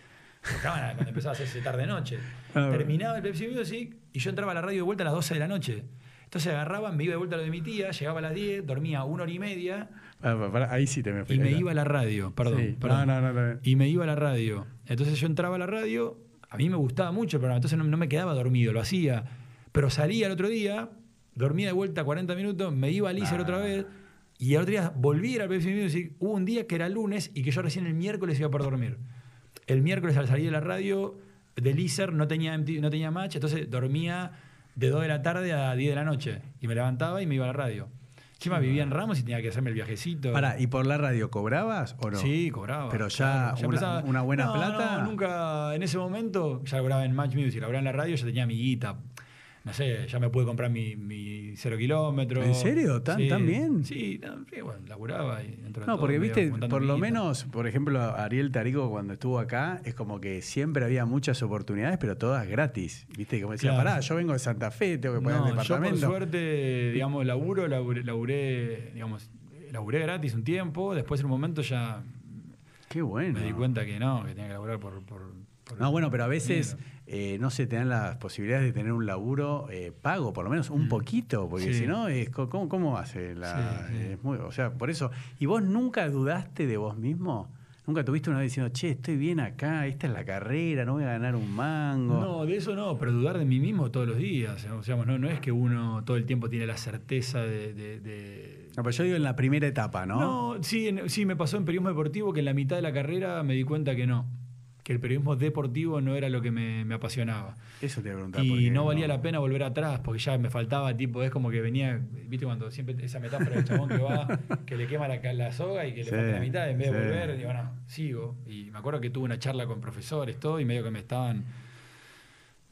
Tocaban a- cuando empezaba a hacerse tarde-noche. <laughs> Ah, Terminaba el Pepsi Music y yo entraba a la radio de vuelta a las 12 de la noche. Entonces agarraba, me iba de vuelta a lo de mi tía, llegaba a las 10, dormía una hora y media Ah, pa- pará, ahí sí te me fui. y me iba a la radio, perdón. Sí. perdón. No, no, no, no. Y me iba a la radio. Entonces yo entraba a la radio, a mí me gustaba mucho el programa, entonces no, no me quedaba dormido, lo hacía. Pero salía el otro día, dormía de vuelta 40 minutos, me iba al ISER Ah. otra vez, y el otro día volví a ir al Pepsi Music. Hubo un día que era lunes y que yo recién el miércoles iba por dormir. El miércoles al salir de la radio del ISER no tenía, no tenía match, entonces dormía de 2 de la tarde a 10 de la noche. Y me levantaba y me iba a la radio. Encima vivía en Ramos y tenía que hacerme el viajecito. Pará, ¿y por la radio cobrabas o no? Sí, cobraba. Pero ya una- empezaba- una buena No, plata. No, nunca, en ese momento, ya laburaba en Match Music, laburaba en la radio, ya tenía mi guita. No sé, ya me pude comprar mi, mi cero kilómetro. ¿En serio? ¿Tan- Sí. tan bien? Sí, sí, bueno, laburaba y No, todo porque viste, por lo menos, por ejemplo, Ariel Tarico cuando estuvo acá, es como que siempre había muchas oportunidades, pero todas gratis. Viste, como decía, Claro. pará, yo vengo de Santa Fe, tengo que No, el yo por departamento. suerte, digamos, laburo, laburé, laburé, digamos, laburé gratis un tiempo, después en un momento ya Qué bueno. me di cuenta que no, que tenía que laburar por... No, bueno, pero a veces. Eh, no se te dan las posibilidades de tener un laburo eh, pago, por lo menos un Mm. poquito, porque Sí. si no, es, ¿cómo, cómo hace? La, Sí, sí. es muy- o sea, por eso. ¿Y vos nunca dudaste de vos mismo? ¿Nunca tuviste una vez diciendo, che, estoy bien acá, esta es la carrera, no voy a ganar un mango? No, de eso no, pero dudar de mí mismo todos los días. O sea, no, no es que uno todo el tiempo tiene la certeza de... de- de- No, pero yo digo en la primera etapa, ¿no? No, sí, en- sí, me pasó en periodismo deportivo que en la mitad de la carrera me di cuenta que no, que el periodismo deportivo no era lo que me, me apasionaba. Eso te voy a preguntar. Y no valía la pena volver atrás, porque ya me faltaba, tipo, es como que venía, viste, cuando siempre esa metáfora del chabón que va, que le quema la, la soga y que le falta la mitad, en vez de volver, digo, no, sigo. Y me acuerdo que tuve una charla con profesores, todo, y medio que me estaban.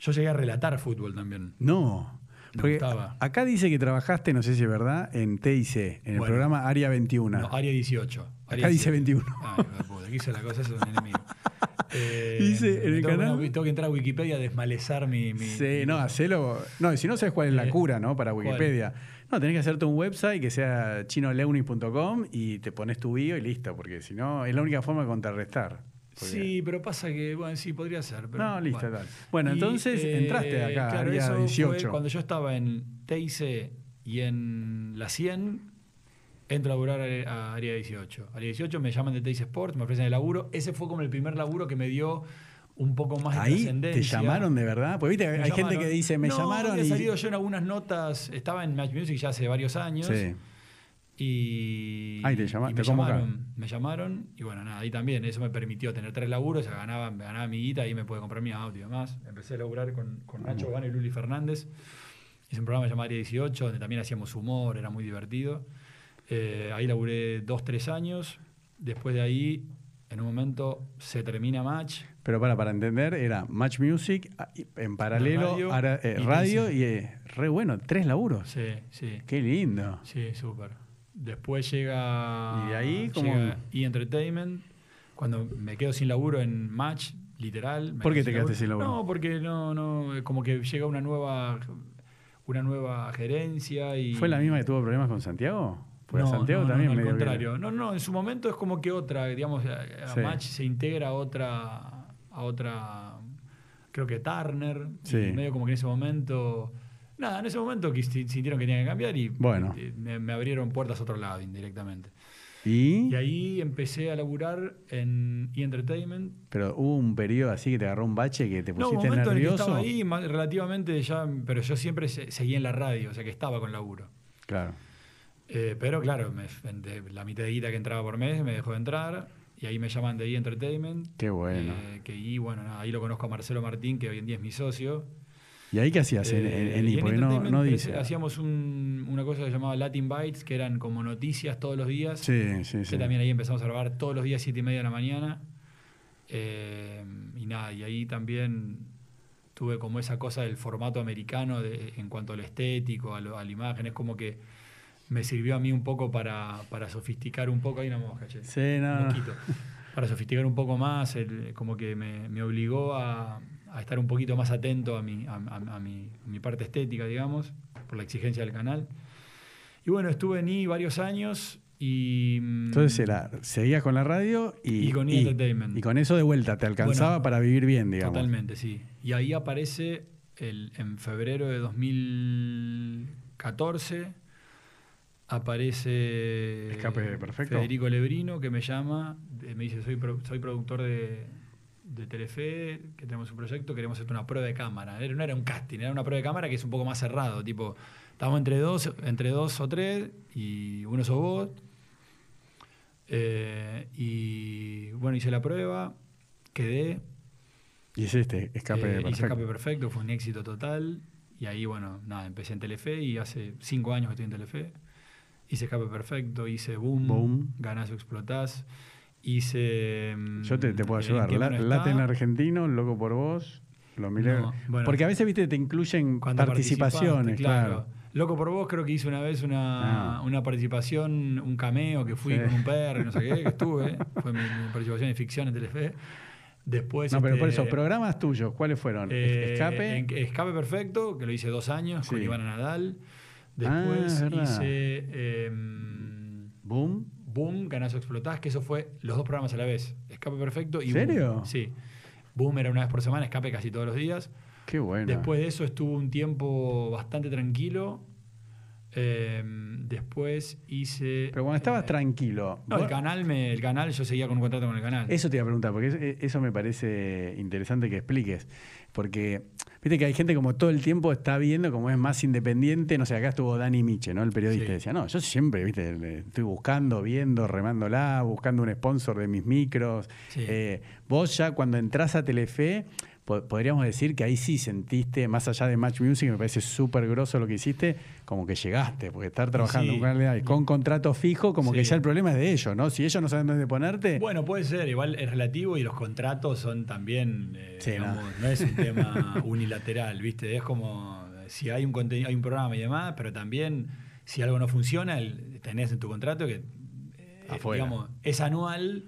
Yo llegué a relatar fútbol también. No. Me Porque gustaba. acá dice que trabajaste, no sé si es verdad, en TIC, en el programa Área 21. No, área 18. Acá dice 21. Ay, de puta, aquí hizo la cosa, eso es un enemigo. <laughs> Eh, Dice en el tengo- canal- tengo que entrar a Wikipedia a desmalezar mi. mi- Sí, mi no, hacelo. No, si no sabes cuál es la Eh, cura, ¿no? Para ¿cuál? Wikipedia. No, tenés que hacerte un website que sea chinoleunis.com y te pones tu bio y listo, porque si no, es la única forma de contrarrestar. Sí, pero pasa que, bueno, sí, podría ser. pero- No, listo, bueno. dale. Bueno, Y, entonces eh, entraste acá, claro, eso fue 18. cuando yo estaba en TIC y en la 100, entro a laburar a, a Área 18. Área 18 me llaman de Teis Sport, me ofrecen el laburo. Ese fue como el primer laburo que me dio un poco más de Ahí te llamaron de verdad. Pues viste, Me hay gente que dice, me No, llamaron había y. salido yo en algunas notas, estaba en Match Music ya hace varios años. Sí. Y, Ay, te llama- y te me convocaron. llamaron, me llamaron y bueno, nada, ahí también, eso me permitió tener tres laburos, ya ganaba, me ganaba mi guita y me pude comprar mi auto y demás. Empecé a laburar con, con Nacho Gana y Luli Fernández. Hice un programa llamado Área 18, donde también hacíamos humor, era muy divertido. Eh, ahí laburé dos, tres años. Después de ahí, en un momento, se termina Match. Pero para, para entender, era Match Music, ah, en paralelo, Radio ara- eh, y radio TC. y eh, re bueno, tres laburos. Sí, sí. Qué lindo. Sí, súper. Después llega. ¿Y de ahí llega E! Entertainment. Cuando me quedo sin laburo en Match, literal. ¿Por qué te quedaste sin laburo? No, porque no, no. Como que llega una nueva. Una nueva gerencia y. ¿Fue la misma que tuvo problemas con Santiago? Porque No, Santiago no, también no, al medio que- contrario. No, no, en su momento es como que otra, digamos, a, Sí. Match se integra a otra, a otra, creo que Turner, y Sí. medio como que en ese momento, nada, en ese momento que si- sintieron que tenían que cambiar y Bueno. eh, me, me abrieron puertas a otro lado indirectamente. ¿Y? Y ahí empecé a laburar en E! Entertainment. Pero hubo un periodo así que te agarró un bache que te No, un pusiste momento en el que nervioso. estaba ahí, relativamente ya, pero yo siempre se- seguía en la radio, o sea que estaba con laburo. Claro. Eh, pero claro, me- la mitad de guita que entraba por mes me dejó de entrar y ahí me llaman de E! Entertainment. Qué bueno. eh, que y bueno, nada, ahí lo conozco a Marcelo Martín, que hoy en día es mi socio. ¿Y ahí qué hacías en, Eh, en Porque no, dice. Hacíamos un- una cosa que se llamaba Latin Bites, que eran como noticias todos los días. Sí, sí, sí. Que también ahí empezamos a grabar todos los días, siete y media de la mañana. Eh, y nada, y ahí también tuve como esa cosa del formato americano de- en cuanto a lo estético, a, lo- a la imagen. Es como que me sirvió a mí un poco para, para sofisticar un poco. Ahí una mosca, che. Sí, no, mosquito. Para sofisticar un poco más, el- como que me, me obligó a, a estar un poquito más atento a mi, a, a- a mi, parte estética, digamos, por la exigencia del canal. Y bueno, estuve en I varios años y... mm, Entonces era, seguías con la radio y, Y con E! Entertainment. y con eso de vuelta te alcanzaba Bueno, para vivir bien, digamos. Totalmente, sí. Y ahí aparece el, en febrero de 2014, aparece Escape Perfecto. Federico Lebrino, que me llama, eh, me dice, soy, pro- soy productor de, de Telefe, que tenemos un proyecto, queremos hacer una prueba de cámara. No era un casting, era una prueba de cámara que es un poco más cerrado, tipo, estamos entre dos, entre dos o tres, y uno sos vos. Eh, y bueno, hice la prueba, quedé, Y este, escape eh, perfecto. Hice escape perfecto, fue un éxito total. Y ahí, bueno, nada, empecé en Telefe y hace cinco años que estoy en Telefe. Hice escape perfecto, hice boom, Boom. ganás o explotás. Hice. mm, Yo te, te puedo ¿En ayudar. La- está? argentino, loco por vos. Lo miré. No, bueno. Porque a veces, viste, te incluyen participaciones, claro. Loco por vos, creo que hice una vez una, Ah. una participación, un cameo que fui Sí. con un perro no sé qué, que estuve. <laughs> Fue mi, mi participación en ficción en Telefe. Después. No, pero por este, eso, programas tuyos, ¿cuáles fueron? Eh, escape. en- Escape Perfecto, que lo hice dos años con Sí. Ivana Nadal. Ah, Después es verdad. hice em, Boom. Boom, Ganazo Explotás, que eso fue los dos programas a la vez. Escape Perfecto y ¿Serio? Boom. Sí. Boom era una vez por semana, Escape casi todos los días. Qué bueno. Después de eso estuvo un tiempo bastante tranquilo. Em, después hice. Pero cuando estabas eh, tranquilo. No, el canal, me, el canal, yo seguía con un contrato con el canal. Eso te iba a preguntar, porque eh, eso me parece interesante que expliques. Porque, viste que hay gente como todo el tiempo está viendo como es más independiente. No sé, acá estuvo Dani Miche, ¿no? El periodista. Sí. Decía, no, yo siempre, viste, estoy buscando, viendo, remándola, buscando un sponsor de mis micros. Sí. Eh, vos ya cuando entras a Telefe, podríamos decir que ahí sí sentiste, más allá de Match Music, me parece súper grosso lo que hiciste, como que llegaste, porque estar trabajando Sí. ahí con contrato fijo, como que ya el problema es de ellos, ¿no? Si ellos no saben dónde ponerte, Bueno, puede ser, igual es relativo y los contratos son también, eh, Sí, digamos, no. no. es un <laughs> tema unilateral, ¿viste? Es como si hay un contenido, hay un programa y demás, pero también si algo no funciona, el- tenés en tu contrato que eh, digamos, es anual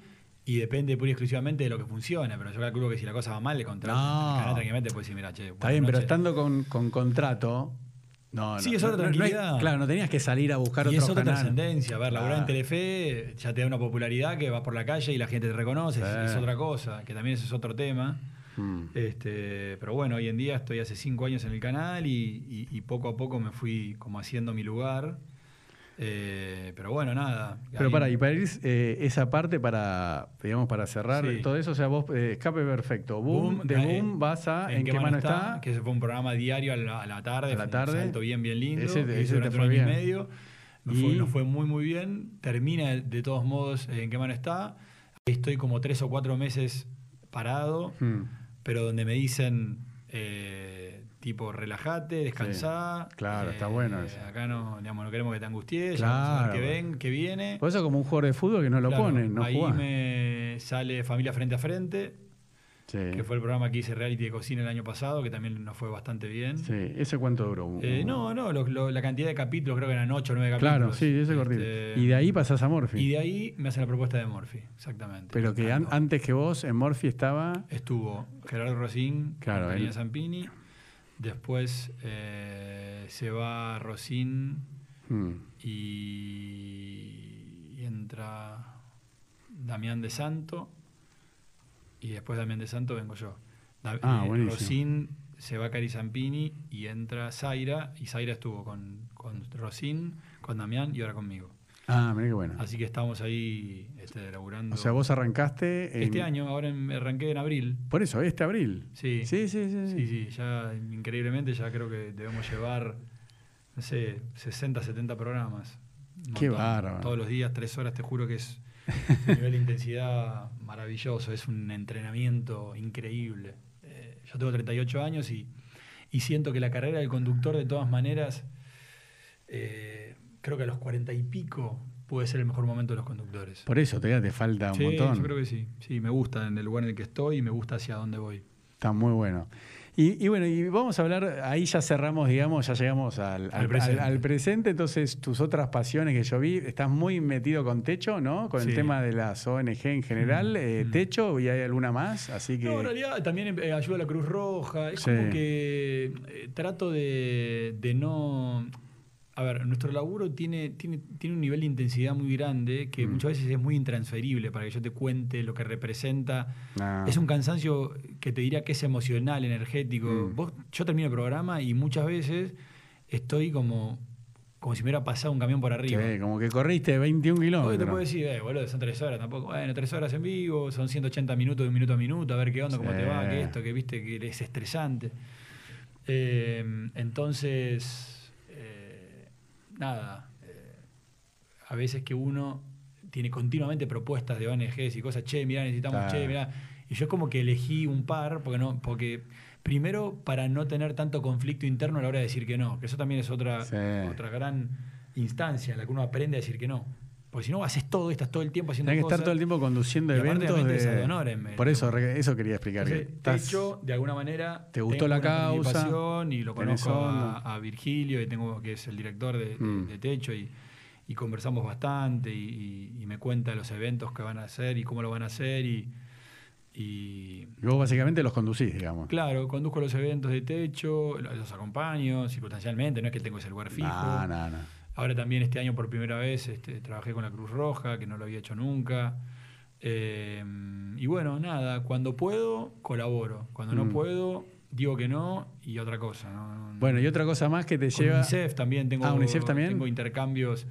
y depende pura y exclusivamente de lo que funcione, pero yo calculo que si la cosa va mal, el contrato, No. el canal tranquilamente puede decir, mira, che, Está bien, pero estando con, con contrato. No, Sí, no, es otra no- no hay- tranquilidad. claro, no tenías que salir a buscar y otro es otra trascendencia. A ver, laburar en. Telefe ya te da una popularidad que vas por la calle y la gente te reconoce, es- Sí. es, otra cosa, que también ese es otro tema. Mm. Este, pero bueno, hoy en día estoy hace cinco años en el canal y, y- y poco a poco me fui como haciendo mi lugar. Eh, pero bueno, nada. Pero para, y para ir eh, esa parte, para, digamos, para cerrar Sí. todo eso, o sea, vos, eh, escape perfecto. Boom, de Boom vas a ¿En, qué mano está? Que ese fue un programa diario a la, a la tarde. A la tarde. Un salto bien, bien lindo. Ese ese durante un año y medio. Nos, Y- fue, nos fue muy, muy bien. Termina de, todos modos en qué mano está. Estoy como tres o cuatro meses parado, Hmm, pero donde me dicen. Eh, tipo, relájate, descansá. Claro, está bueno eso. Acá no, digamos, no queremos que te angusties, Claro. que ven, que viene. Por eso como un jugador de fútbol que no lo Claro, ponen, no ahí jugás. me sale Familia Frente a Frente, Sí. que fue el programa que hice reality de cocina el año pasado, que también nos fue bastante bien. Sí, ¿ese cuánto duró? Eh, no, no, lo- lo- la cantidad de capítulos, creo que eran 8 o 9 capítulos. Claro, sí, ese cortito. Este, Y de ahí pasás a Morphy. y de ahí me hacen la propuesta de Morphy, exactamente. Pero que an- Tanto. antes que vos, en Morphy estaba... Estuvo Gerardo Rosín, Claro, Karina Zampini, después eh, se va Rosín Hmm, y, y entra Damián de Santo y después Damián de Santo vengo yo. Da- Ah, eh. Rosín se va Cari Zampini y entra Zaira y Zaira estuvo con, con Rosín, con Damián y ahora conmigo. Ah, mira qué bueno. Así que estamos ahí este, laburando. O sea, vos arrancaste... en- este año, ahora en- arranqué en abril. Por eso, este abril. Sí. Sí, sí, sí. Sí, sí, ya increíblemente ya creo que debemos llevar, no sé, 60, 70 programas. Qué bárbaro. Todos los días, tres horas, te juro que es <laughs> un nivel de intensidad maravilloso, es un entrenamiento increíble. Eh, yo tengo 38 años y, y siento que la carrera del conductor, de todas maneras, eh, creo que a los 40 y pico puede ser el mejor momento de los conductores. Por eso, te falta un Sí, montón. yo creo que sí. Sí, me gusta en el lugar en el que estoy y me gusta hacia dónde voy. Está muy bueno. Y, y bueno, y vamos a hablar, ahí ya cerramos, digamos, ya llegamos al, al- Al presente. al- al presente. Entonces, tus otras pasiones que yo vi, estás muy metido con Techo, ¿no? Con el tema de las ONG en general. Mm, eh, mm. Techo, y hay alguna más, así que... No, en realidad también eh, ayuda a la Cruz Roja. Es Sí. como que eh, trato de, de no. A ver, nuestro laburo tiene, tiene, tiene un nivel de intensidad muy grande que Mm. muchas veces es muy intransferible para que yo te cuente lo que representa. Ah. Es un cansancio que te diría que es emocional, energético. Mm. Vos, yo termino el programa y muchas veces estoy como, como si me hubiera pasado un camión por arriba. Sí, como que corriste 21 Hoy te kilómetros. puedo decir, eh, boludo, son tres horas tampoco. Bueno, tres horas en vivo, son 180 minutos de un minuto a minuto, a ver qué onda, cómo te va, que esto, que viste que es estresante. Eh, entonces, nada, eh, a veces que uno tiene continuamente propuestas de ONGs y cosas, che, mirá, necesitamos, che, mirá. Y yo como que elegí un par, porque no, porque primero para no tener tanto conflicto interno a la hora de decir que no, que eso también es otra, Sí. otra gran instancia en la que uno aprende a decir que no. Porque si no, haces todo, estás todo el tiempo haciendo Tenés que cosas. estar todo el tiempo conduciendo Y eventos. de- Por eso, eso quería explicar. que estás- Techo, de alguna manera, te gustó tengo la causa, y lo conozco a, a Virgilio, y tengo, que es el director de, de- Mm. de Techo, y, y conversamos bastante, y, y- y me cuenta los eventos que van a hacer y cómo lo van a hacer, y, y Y vos básicamente los conducís, digamos. claro, conduzco los eventos de Techo, los acompaño circunstancialmente, no es que tengo ese lugar fijo. No, no, no. Ahora también este año por primera vez este, trabajé con la Cruz Roja, que no lo había hecho nunca. Eh, y bueno, nada, cuando puedo, colaboro. Cuando no Mm. puedo, digo que no y otra cosa. ¿no? Bueno, y otra cosa más que te Con lleva. UNICEF también tengo, Ah, UNICEF también. tengo intercambios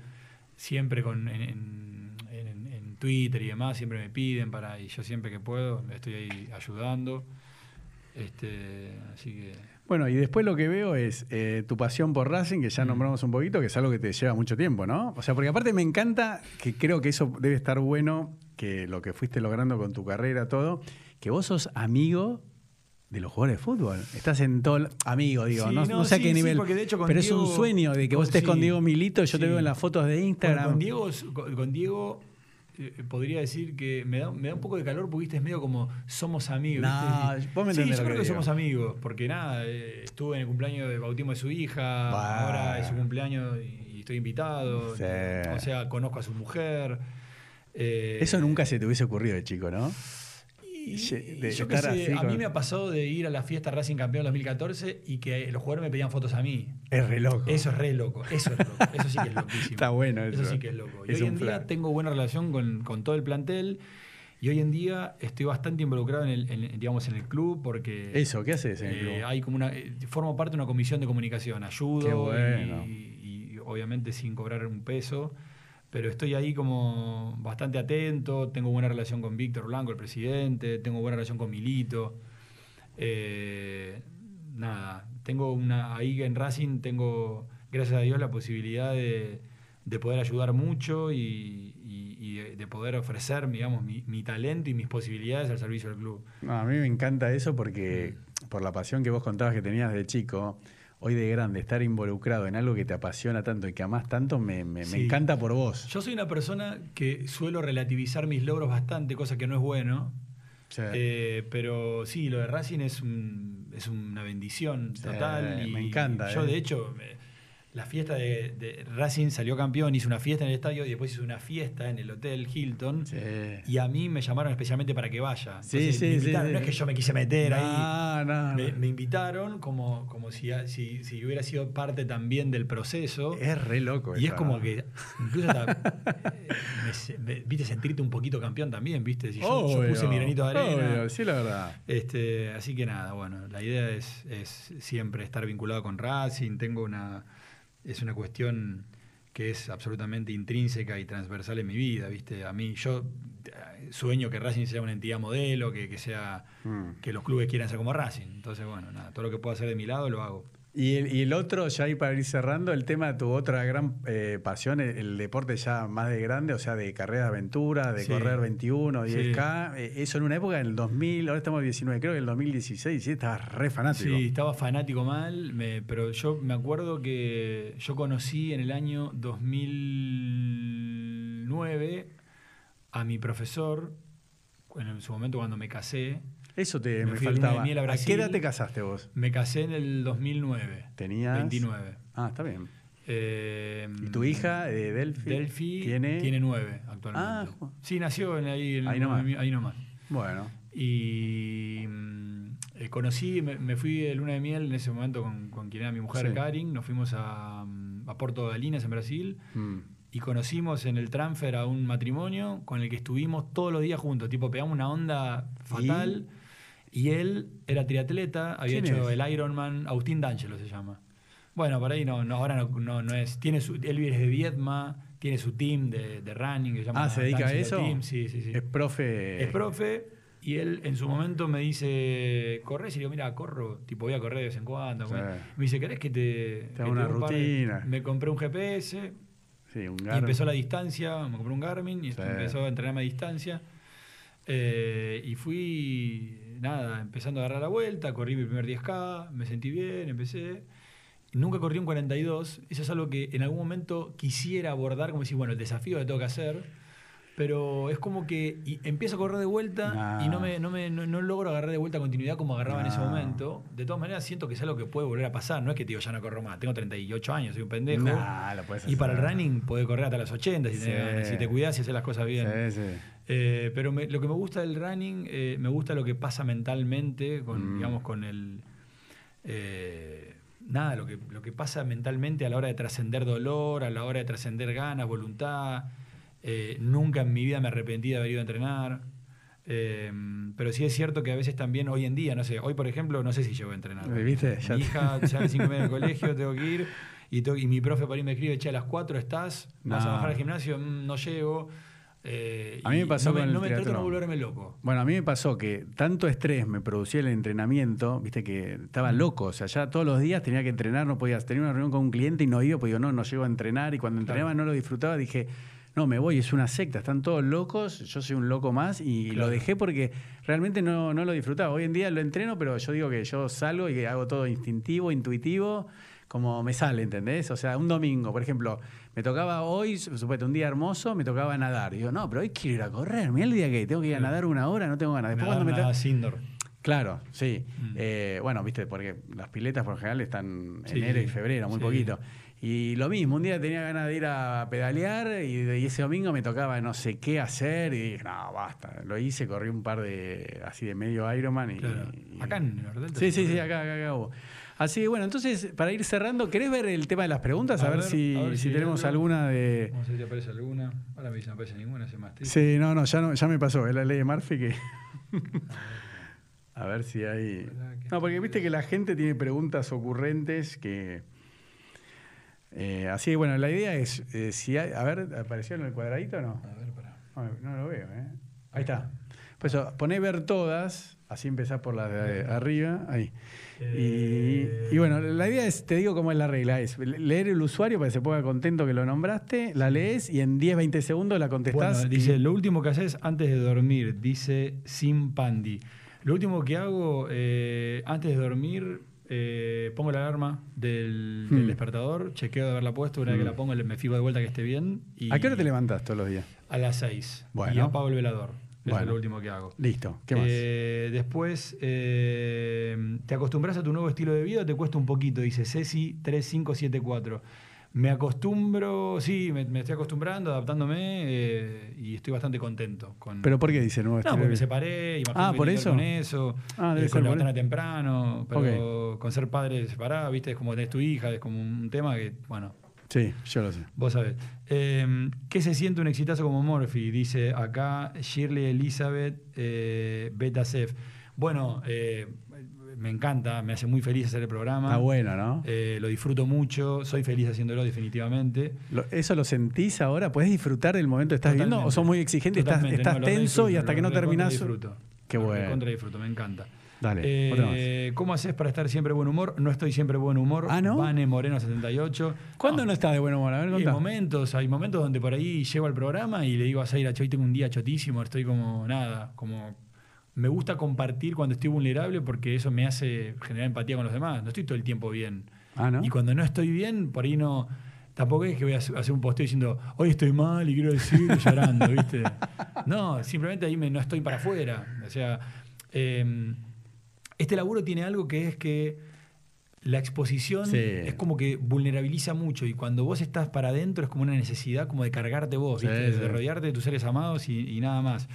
siempre con, en, en- en- en Twitter y demás, siempre me piden para, y yo siempre que puedo estoy ahí ayudando. Este, así que Bueno, y después lo que veo es eh, tu pasión por Racing, que ya Mm. nombramos un poquito, que es algo que te lleva mucho tiempo, ¿no? O sea, porque aparte me encanta, que creo que eso debe estar bueno, que lo que fuiste logrando con tu carrera, todo, que vos sos amigo de los jugadores de fútbol. Estás en todo. el- Amigo, digo, Sí, no, no, sé a sí, qué sí, nivel. de hecho pero es un sueño de que vos estés con Diego Milito, yo te veo en las fotos de Instagram. con Diego, con, con Diego podría decir que me da, me da un poco de calor porque viste, es medio como somos amigos. No, ¿viste? vos me sí, yo creo que somos amigos, porque nada, eh, estuve en el cumpleaños de bautismo de su hija, Bah. ahora es su cumpleaños y, estoy invitado. Sí. O sea, conozco a su mujer. eh, Eso nunca se te hubiese ocurrido de chico, ¿no? Y- Ye- de yo estar sé, así a mí con- me ha pasado de ir a la fiesta Racing Campeón 2014 y que los jugadores me pedían fotos a mí. Es re loco. Eso es re loco, eso es loco, eso sí que es loquísimo. <laughs> Está bueno eso. Eso sí que es loco. Y Es hoy en día tengo buena relación con, con todo el plantel y hoy en día estoy bastante involucrado en el, en- digamos, en el club porque Eso, ¿qué haces en el eh, club? hay como una, eh, formo parte de una comisión de comunicación, ayudo Qué bueno. y, y- y obviamente sin cobrar un peso, pero estoy ahí como bastante atento, tengo buena relación con Víctor Blanco, el presidente, tengo buena relación con Milito. Eh, nada, tengo una, ahí en Racing tengo, gracias a Dios, la posibilidad de, de poder ayudar mucho y, de, de poder ofrecer, digamos, mi, mi talento y mis posibilidades al servicio del club. A mí me encanta eso porque por la pasión que vos contabas que tenías de chico, hoy de grande, estar involucrado en algo que te apasiona tanto y que amás tanto, me, me- encanta por vos. Yo soy una persona que suelo relativizar mis logros bastante, cosa que no es bueno. Sí. Eh, pero sí, lo de Racing es, un- es una bendición Sí, total. y me encanta, Yo, eh. de hecho, me- la fiesta de, de Racing salió campeón, hice una fiesta en el estadio y después hice una fiesta en el Hotel Hilton. Sí. Y a mí me llamaron especialmente para que vaya. Sí, Entonces, sí, me invitaron. No es que yo me quise meter ahí. No, no, Me, no. me invitaron como, como si, si, si hubiera sido parte también del proceso. Es re loco Y eso, es como que incluso hasta, eh, me me- viste sentirte un poquito campeón también, viste. Si yo, puse mi granito de arena. obvio, sí, la verdad. Este, así que nada, bueno, la idea es, es siempre estar vinculado con Racing. Tengo una. Es una cuestión que es absolutamente intrínseca y transversal en mi vida, ¿viste? A mí, yo eh, sueño que Racing sea una entidad modelo, que, que sea. Mm. que los clubes quieran ser como Racing. Entonces, bueno, nada, todo lo que pueda hacer de mi lado lo hago. Y el, y el otro, ya ahí para ir cerrando, el tema de tu otra gran eh, pasión, el, el deporte ya más de grande, o sea, de carrera de aventura, de Sí. correr 21, Sí. 10K. eh, eso en una época, en el 2000, ahora estamos en 19, creo que en el 2016, sí, estabas re fanático. Sí, estaba fanático mal, me- pero yo me acuerdo que yo conocí en el año 2009 a mi profesor, en su momento cuando me casé. Eso te Me me, de de faltaba. miel a ¿A, qué edad te casaste vos? Me casé en el 2009. Tenías. 29. Ah, está bien. Eh, ¿Y tu hija, eh, Delphi? Delphi tiene. tiene nueve actualmente. Ah, sí, nació en ahí, en- Ahí nomás. ahí nomás. Bueno. Y mm, eh, conocí, me, me fui de luna de miel en ese momento con, con quien era mi mujer, Sí. Karin. Nos fuimos a, mm, a Porto Galinas, en Brasil. Mm. Y conocimos en el transfer a un matrimonio con el que estuvimos todos los días juntos. Tipo, pegamos una onda fatal. Y, él era triatleta, había ¿Quién hecho es? el Ironman. Agustín D'Angelo se llama. Bueno, por ahí no, no ahora no, no, no es. Tiene su, él es de Viedma, tiene su team de, de running que se llama Ah, ¿se dedica a eso? Team. Sí, sí, sí. Es profe. Es profe y él en su momento me dice, ¿corres? Y digo, mira, corro, tipo voy a correr de vez en cuando. Sí. Me dice, ¿querés que te... Te una dé un par de-?" rutina. Me compré un GPS Sí, un y Garmin. empezó la distancia, me compré un Garmin y Sí. empezó a entrenarme a distancia. Eh, y fui, nada, empezando a agarrar la vuelta, corrí mi primer 10K, me sentí bien, empecé. Nunca corrí un 42, eso es algo que en algún momento quisiera abordar, como decir, bueno, el desafío que tengo que hacer. Pero es como que y empiezo a correr de vuelta y no, me, no, me, no, no logro agarrar de vuelta continuidad como agarraba en ese No. momento. De todas maneras, siento que es algo que puede volver a pasar. No es que te digo, ya no corro más. Tengo 38 años, soy un pendejo. Lo puedes Y para el hacer. running podés correr hasta los 80 si, Sí. ganas, si te cuidas y haces las cosas bien. Sí, sí. Eh, pero me- lo que me gusta del running, eh, me gusta lo que pasa mentalmente, con, Mm. digamos, con el. eh, nada, lo que, lo que pasa mentalmente a la hora de trascender dolor, a la hora de trascender ganas, voluntad. Eh, nunca en mi vida me arrepentí de haber ido a entrenar. Eh, pero sí es cierto que a veces también hoy en día, no sé, hoy por ejemplo, no sé si llego a entrenar. ¿Viste? Ya Mi hija las 5 y media del <laughs> colegio, tengo que ir. Y, tengo- y mi profe por ahí me escribe, che, a las 4 estás, vas a No. bajar al gimnasio, Mm, no llego. Eh, A mí me pasó no con el no me trato de no volverme loco. Bueno, a mí me pasó que tanto estrés me producía el entrenamiento, viste que estaba loco, o sea, ya todos los días tenía que entrenar, no podía, tenía una reunión con un cliente y no iba, pues digo, no, no llego a entrenar y cuando Claro. entrenaba no lo disfrutaba, dije, no, me voy, es una secta, están todos locos, yo soy un loco más y Claro. lo dejé porque realmente no, no lo disfrutaba. Hoy en día lo entreno, pero yo digo que yo salgo y que hago todo instintivo, intuitivo, como me sale, ¿entendés? O sea, un domingo, por ejemplo, me tocaba hoy, supuesto, un día hermoso, me tocaba nadar. Y digo, no, pero hoy quiero ir a correr, mira el día que tengo que ir a nadar una hora, no tengo ganas. Después Nada, cuando me nada, indoor. Claro, sí. Mm. Eh, bueno, viste, porque las piletas por lo general están Sí, enero y febrero, muy Sí. poquito. Y lo mismo, un día tenía ganas de ir a pedalear y, y ese domingo me tocaba no sé qué hacer y dije, no, basta. Lo hice, corrí un par de, así de medio Ironman y... Claro. y- Acá en el Nordelta Sí, sí, sí, acá, acá, acá hubo. Así que bueno, entonces, para ir cerrando, ¿querés ver el tema de las preguntas? A, A ver, ver, si, a ver si si tenemos alguna de... Vamos a ver si aparece alguna. Ahora me dice no aparece ninguna, se más Sí, no, no, ya, no, ya me pasó, es la ley de Murphy que... <laughs> A ver si hay... No, porque no viste que la gente tiene preguntas ocurrentes que... Eh, así que bueno, la idea es, eh, si hay- a ver, ¿apareció en el cuadradito o no? A ver, pará. No, no lo veo, ¿eh? Ahí está. Pues eso, poné ver todas, así empezás por la de arriba, ahí. Y, y bueno, la idea es, te digo cómo es la regla, es leer el usuario para que se ponga contento que lo nombraste, la lees y en 10, 20 segundos la contestás. Bueno, y- dice, lo último que haces antes de dormir, dice Sim Pandi. Lo último que hago eh, antes de dormir, eh, pongo la alarma del, del Hmm. despertador, chequeo de haberla puesto, una vez que la pongo le- me fijo de vuelta que esté bien. Y ¿A qué hora te levantás todos los días? A las 6. Bueno. Y apago el velador. Eso Bueno. es lo último que hago. Listo, ¿qué más? Eh, después, eh, ¿te acostumbras a tu nuevo estilo de vida o te cuesta un poquito? Dice Ceci 3574. Me acostumbro, sí, me, me estoy acostumbrando, adaptándome eh, y estoy bastante contento. Con, ¿Pero por qué dice nuevo no, porque me separé, imagino Ah, ¿por eso? con eso, Ah, debe eh, ser con levantarme temprano, pero con ser padre separado, viste, es como tenés tu hija, es como un tema que, bueno, Sí, yo lo sé. Vos sabés. Eh, ¿Qué se siente un exitazo como Morphy? Dice acá Shirley Elizabeth eh, Beta Sef. Bueno, eh, me encanta, me hace muy feliz hacer el programa. Está bueno, ¿no? Eh, lo disfruto mucho, soy feliz haciéndolo definitivamente. Lo- ¿Eso lo sentís ahora? ¿Puedes disfrutar del momento que estás viviendo? ¿O Totalmente. sos muy exigente? ¿Estás, Totalmente, no, tenso y hasta que no terminás? disfruto. Qué bueno. recontra disfruto, me encanta. Dale, Eh. ¿Cómo haces para estar siempre de buen humor? No estoy siempre de buen humor. Ah, ¿no? Vane Moreno 78. ¿Cuándo no estás de buen humor? A ver, hay momentos, hay momentos donde por ahí llego al programa y le digo a Zaira, hoy tengo un día chotísimo, estoy como nada, como me gusta compartir cuando estoy vulnerable porque eso me hace generar empatía con los demás. No estoy todo el tiempo bien. Ah, ¿no? Y cuando no estoy bien, por ahí no. Tampoco es que voy a hacer un posteo diciendo, hoy estoy mal y quiero decir llorando, ¿viste? No, simplemente ahí me- no estoy para afuera. O sea, eh, este laburo tiene algo que es que la exposición Sí. es como que vulnerabiliza mucho y cuando vos estás para adentro es como una necesidad como de cargarte vos, Sí, ¿viste? sí. de rodearte de tus seres amados y, y nada más.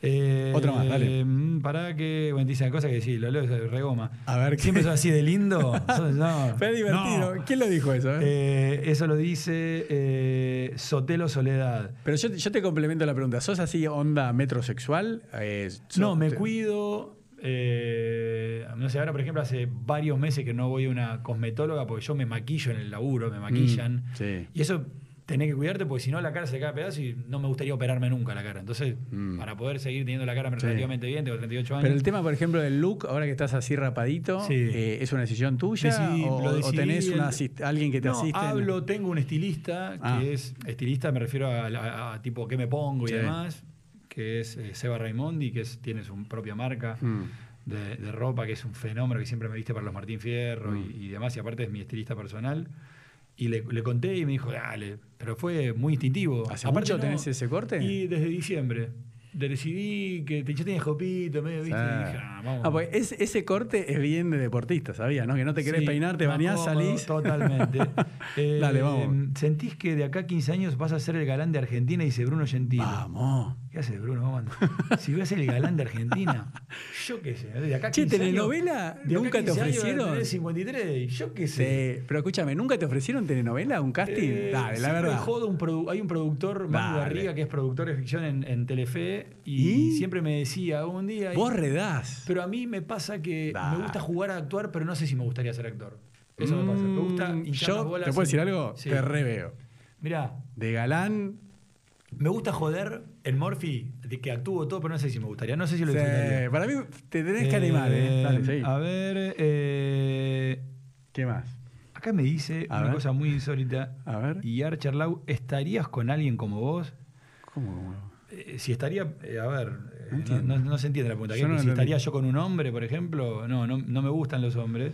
Eh, Otra más, dale. mm, Pará que, bueno, dice una cosa que sí, lo leo de regoma. A ver. Siempre son así de lindo. <laughs> Sos- no, Fue divertido. no. ¿Quién lo dijo eso? eh? Eh, eso lo dice Sotelo Soledad. Pero yo, yo te complemento la pregunta. ¿Sos así onda metrosexual? Sos- No, me te- cuido. eh, no sé, ahora por ejemplo hace varios meses que no voy a una cosmetóloga porque yo me maquillo en el laburo, me maquillan. Mm, sí. Y eso tenés que cuidarte porque si no la cara se cae a pedazos y no me gustaría operarme nunca la cara. Entonces, Mm. para poder seguir teniendo la cara Sí. relativamente bien, tengo 38 años. Pero el tema, por ejemplo, del look, ahora que estás así rapadito, Sí. eh, ¿es una decisión tuya? Decidí- o, lo o decidí tenés una alguien que te no, asiste? en- hablo, tengo un estilista que Ah. es estilista, me refiero a, a- a tipo qué me pongo y Sí. demás, que es eh, Seba Raimondi, que es, tiene su propia marca Mm. de, de ropa, que es un fenómeno que siempre me viste para los Martín Fierro Mm. y, y demás, y aparte es mi estilista personal. Y le, le conté y me dijo, dale, pero fue muy instintivo. ¿Hace Aparte mucho tenés ese corte? Y desde diciembre. Decidí que te, yo tenía jopito, medio, viste, y dije, ah, vamos. Ah, pues ese, ese corte es bien de deportista, ¿sabías? ¿no? Que no te querés Sí, peinar, te bañás, salís. Totalmente. <laughs> Eh, Dale, vamos. ¿Sentís que de acá a 15 años vas a ser el galán de Argentina? Dice Bruno Gentile. Vamos. ¿Qué hace Bruno? Vamos, <laughs> si ser el galán de Argentina, yo qué sé. De acá Che, 15 años- telenovela, de ¿nunca te 15 años voy a ofrecieron? tener 53, yo qué sé. Sí, pero escúchame, ¿nunca te ofrecieron telenovela, un casting? Eh, Dale, la verdad. jodo un produ- hay un productor, Manu. Garriga, que es productor de ficción en, en Telefe, y, ¿Y? siempre me decía un día. Vos redás. Pero a mí me pasa que Dale. me gusta jugar a actuar, pero no sé si me gustaría ser actor. Eso me pasa. Me gusta Mm, hinchar Yo, las bolas ¿te puedo decir algo? Sí. Te reveo. Mirá, De galán. me gusta joder el Morphy, de que actúo todo, pero no sé si me gustaría. No sé si lo Sí, disfrutaría. para mí te tenés que animar, ¿eh? Dale, seguí. A ver, eh, ¿Qué más? acá me dice A una ver. cosa muy insólita. A ver. Y Archerlau, ¿estarías con alguien como vos? ¿Cómo? Eh, si estaría, eh, a ver, eh, no, entiendo. no- no se entiende la pregunta. Si entendí. estaría yo con un hombre, por ejemplo, no, no, no me gustan los hombres.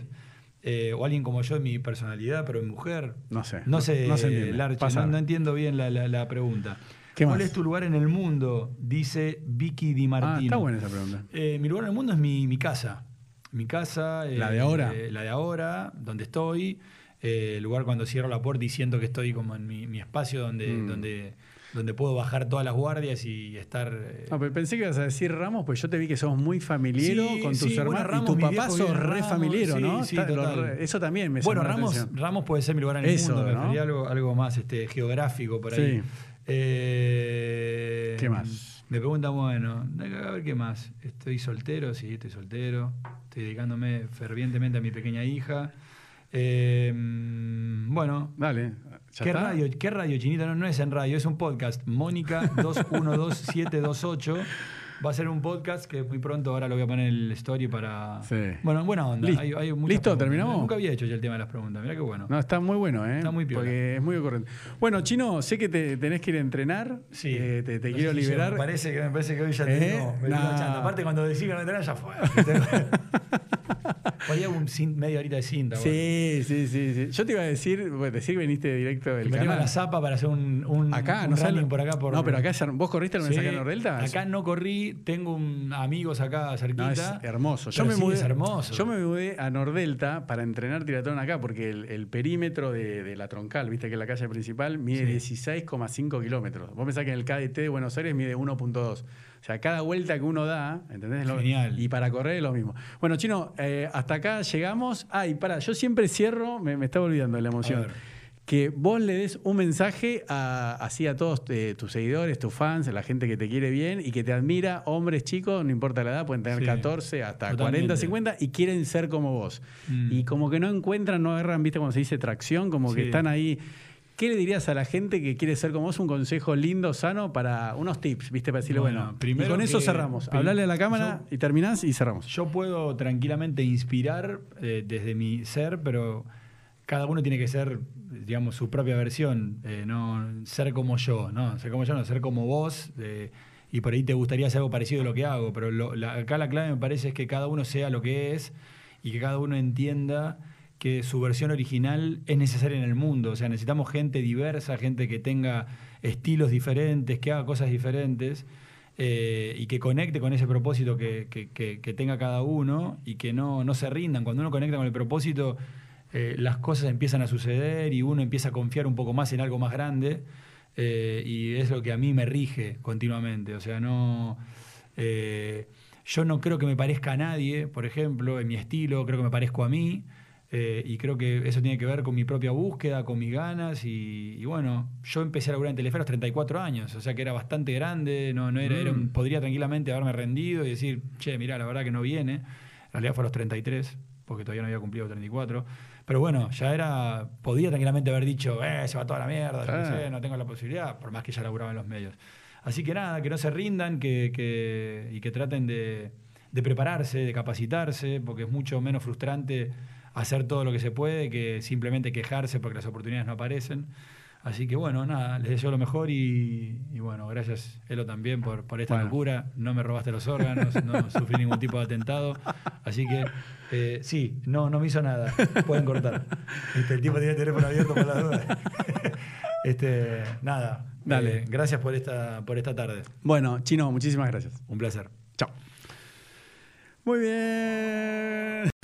Eh, o alguien como yo en mi personalidad, pero en mujer. No sé. No sé, No se entiende. Larche, no, no entiendo bien la, la- la pregunta. ¿Qué ¿Cuál más? es tu lugar en el mundo? Dice Vicky Di Martino. Ah, está buena esa pregunta. Eh, mi lugar en el mundo es mi, mi casa. Mi casa. ¿La de ahora? eh, la de ahora, donde estoy. Eh, el lugar cuando cierro la puerta y siento que estoy como en mi, mi espacio donde, Mm. donde, donde puedo bajar todas las guardias y estar. No, pero pensé que ibas a decir Ramos, pues yo te vi que sos muy familiero Sí, con tus sí, bueno, hermanos. Ramos, y tu papá sos re Ramos, familiero, sí, ¿no? sí, Está- lo eso también me bueno, la Ramos. Ramos puede ser mi lugar en el Eso, mundo. ¿no? algo, algo más este, geográfico por ahí. Eh, ¿Qué más? Me preguntan, bueno, a ver qué más. ¿Estoy soltero? Sí, estoy soltero. Estoy dedicándome fervientemente a mi pequeña hija. Eh, mm, bueno, Dale. ¿ya ¿Qué está? radio, ¿Qué radio, Chinito? No, no es en radio, es un podcast. Mónica <laughs> 212728. Va a ser un podcast que muy pronto ahora lo voy a poner en el story para. Sí. Bueno, buena onda. Listo. Hay- hay muchas ¿Listo? preguntas. ¿Terminamos? Nunca había hecho yo el tema de las preguntas. Mirá qué bueno. No, está muy bueno, ¿eh? Está muy piola. Porque es muy ocurrente. Bueno, Chino, sé que te tenés que ir a entrenar. Sí. Eh, te quiero liberar. Me parece, que, me parece que hoy ya te ¿Eh? digo, me Nah. chanta. Aparte, cuando decís que no entrenar, ya fue. <laughs> Hago un media horita de cinta. Sí, sí, sí, sí. Yo te iba a decir, bueno, decir que viniste directo del canal. la zapa para hacer un, un, Acá, un no running por acá. Por, No, pero acá vos corriste alguna vez Sí, Nordelta. Acá no corrí, tengo un, amigos acá cerquita. No, es hermoso. Yo me sí, mudé, es hermoso. Yo me mudé a Nordelta para entrenar triatlón acá, porque el, el perímetro de, de la troncal, viste que es la calle principal, mide Sí. 16,5 kilómetros. Vos pensás que en el KDT de Buenos Aires mide 1.2. O sea, cada vuelta que uno da, ¿entendés? Genial. Y para correr es lo mismo. Bueno, Chino, eh, hasta acá llegamos. Ay, para, yo siempre cierro, me, me estaba olvidando de la emoción. Que vos le des un mensaje a, así a todos eh, tus seguidores, tus fans, a la gente que te quiere bien y que te admira, hombres, chicos, no importa la edad, pueden tener Sí. 14 hasta Totalmente. 40, 50 y quieren ser como vos. Mm. Y como que no encuentran, no agarran, viste, cuando se dice tracción, como que están ahí. ¿Qué le dirías a la gente que quiere ser como vos? Un consejo lindo, sano, para unos tips, viste, para decirle, bueno, Bueno, y primero con eso cerramos. Hablale a la cámara y terminás y cerramos. Yo puedo tranquilamente inspirar eh, desde mi ser, pero cada uno tiene que ser, digamos, su propia versión. eh, no ser como yo, no ser como yo, no ser como vos. eh, y por ahí te gustaría hacer algo parecido a lo que hago, pero lo- la- acá la clave me parece es que cada uno sea lo que es y que cada uno entienda que su versión original es necesaria en el mundo. O sea, necesitamos gente diversa, gente que tenga estilos diferentes, que haga cosas diferentes eh, y que conecte con ese propósito que, que- tenga cada uno y que no, no se rindan. Cuando uno conecta con el propósito, eh, las cosas empiezan a suceder y uno empieza a confiar un poco más en algo más grande. eh, y es lo que a mí me rige continuamente. O sea, no. eh, yo no creo que me parezca a nadie, por ejemplo, en mi estilo, creo que me parezco a mí. eh, y creo que eso tiene que ver con mi propia búsqueda, con mis ganas. Y, y bueno, yo empecé a laburar en Telefe a los 34 años, o sea que era bastante grande, no, no era, era un- podría tranquilamente haberme rendido y decir, che, mira, la verdad que no viene. En realidad fue a los 33, porque todavía no había cumplido 34. Pero bueno, ya era, podía tranquilamente haber dicho, eh, se va toda la mierda, Claro. sé, no tengo la posibilidad, por más que ya laburaba en los medios. Así que nada, que no se rindan que, que- y que traten de, de prepararse, de capacitarse, porque es mucho menos frustrante hacer todo lo que se puede que simplemente quejarse porque las oportunidades no aparecen. Así que bueno, nada, les deseo lo mejor y, y bueno, gracias Elo también por, por esta Bueno. locura. No me robaste los órganos, no <laughs> sufrí ningún tipo de atentado. Así que eh, sí, no, no me hizo nada. Pueden cortar. Este, el tipo tiene el teléfono abierto por las dudas. <laughs> este, nada. Dale. eh, gracias por esta, por esta tarde. Bueno, Chino, muchísimas gracias. Un placer. Chao. Muy bien.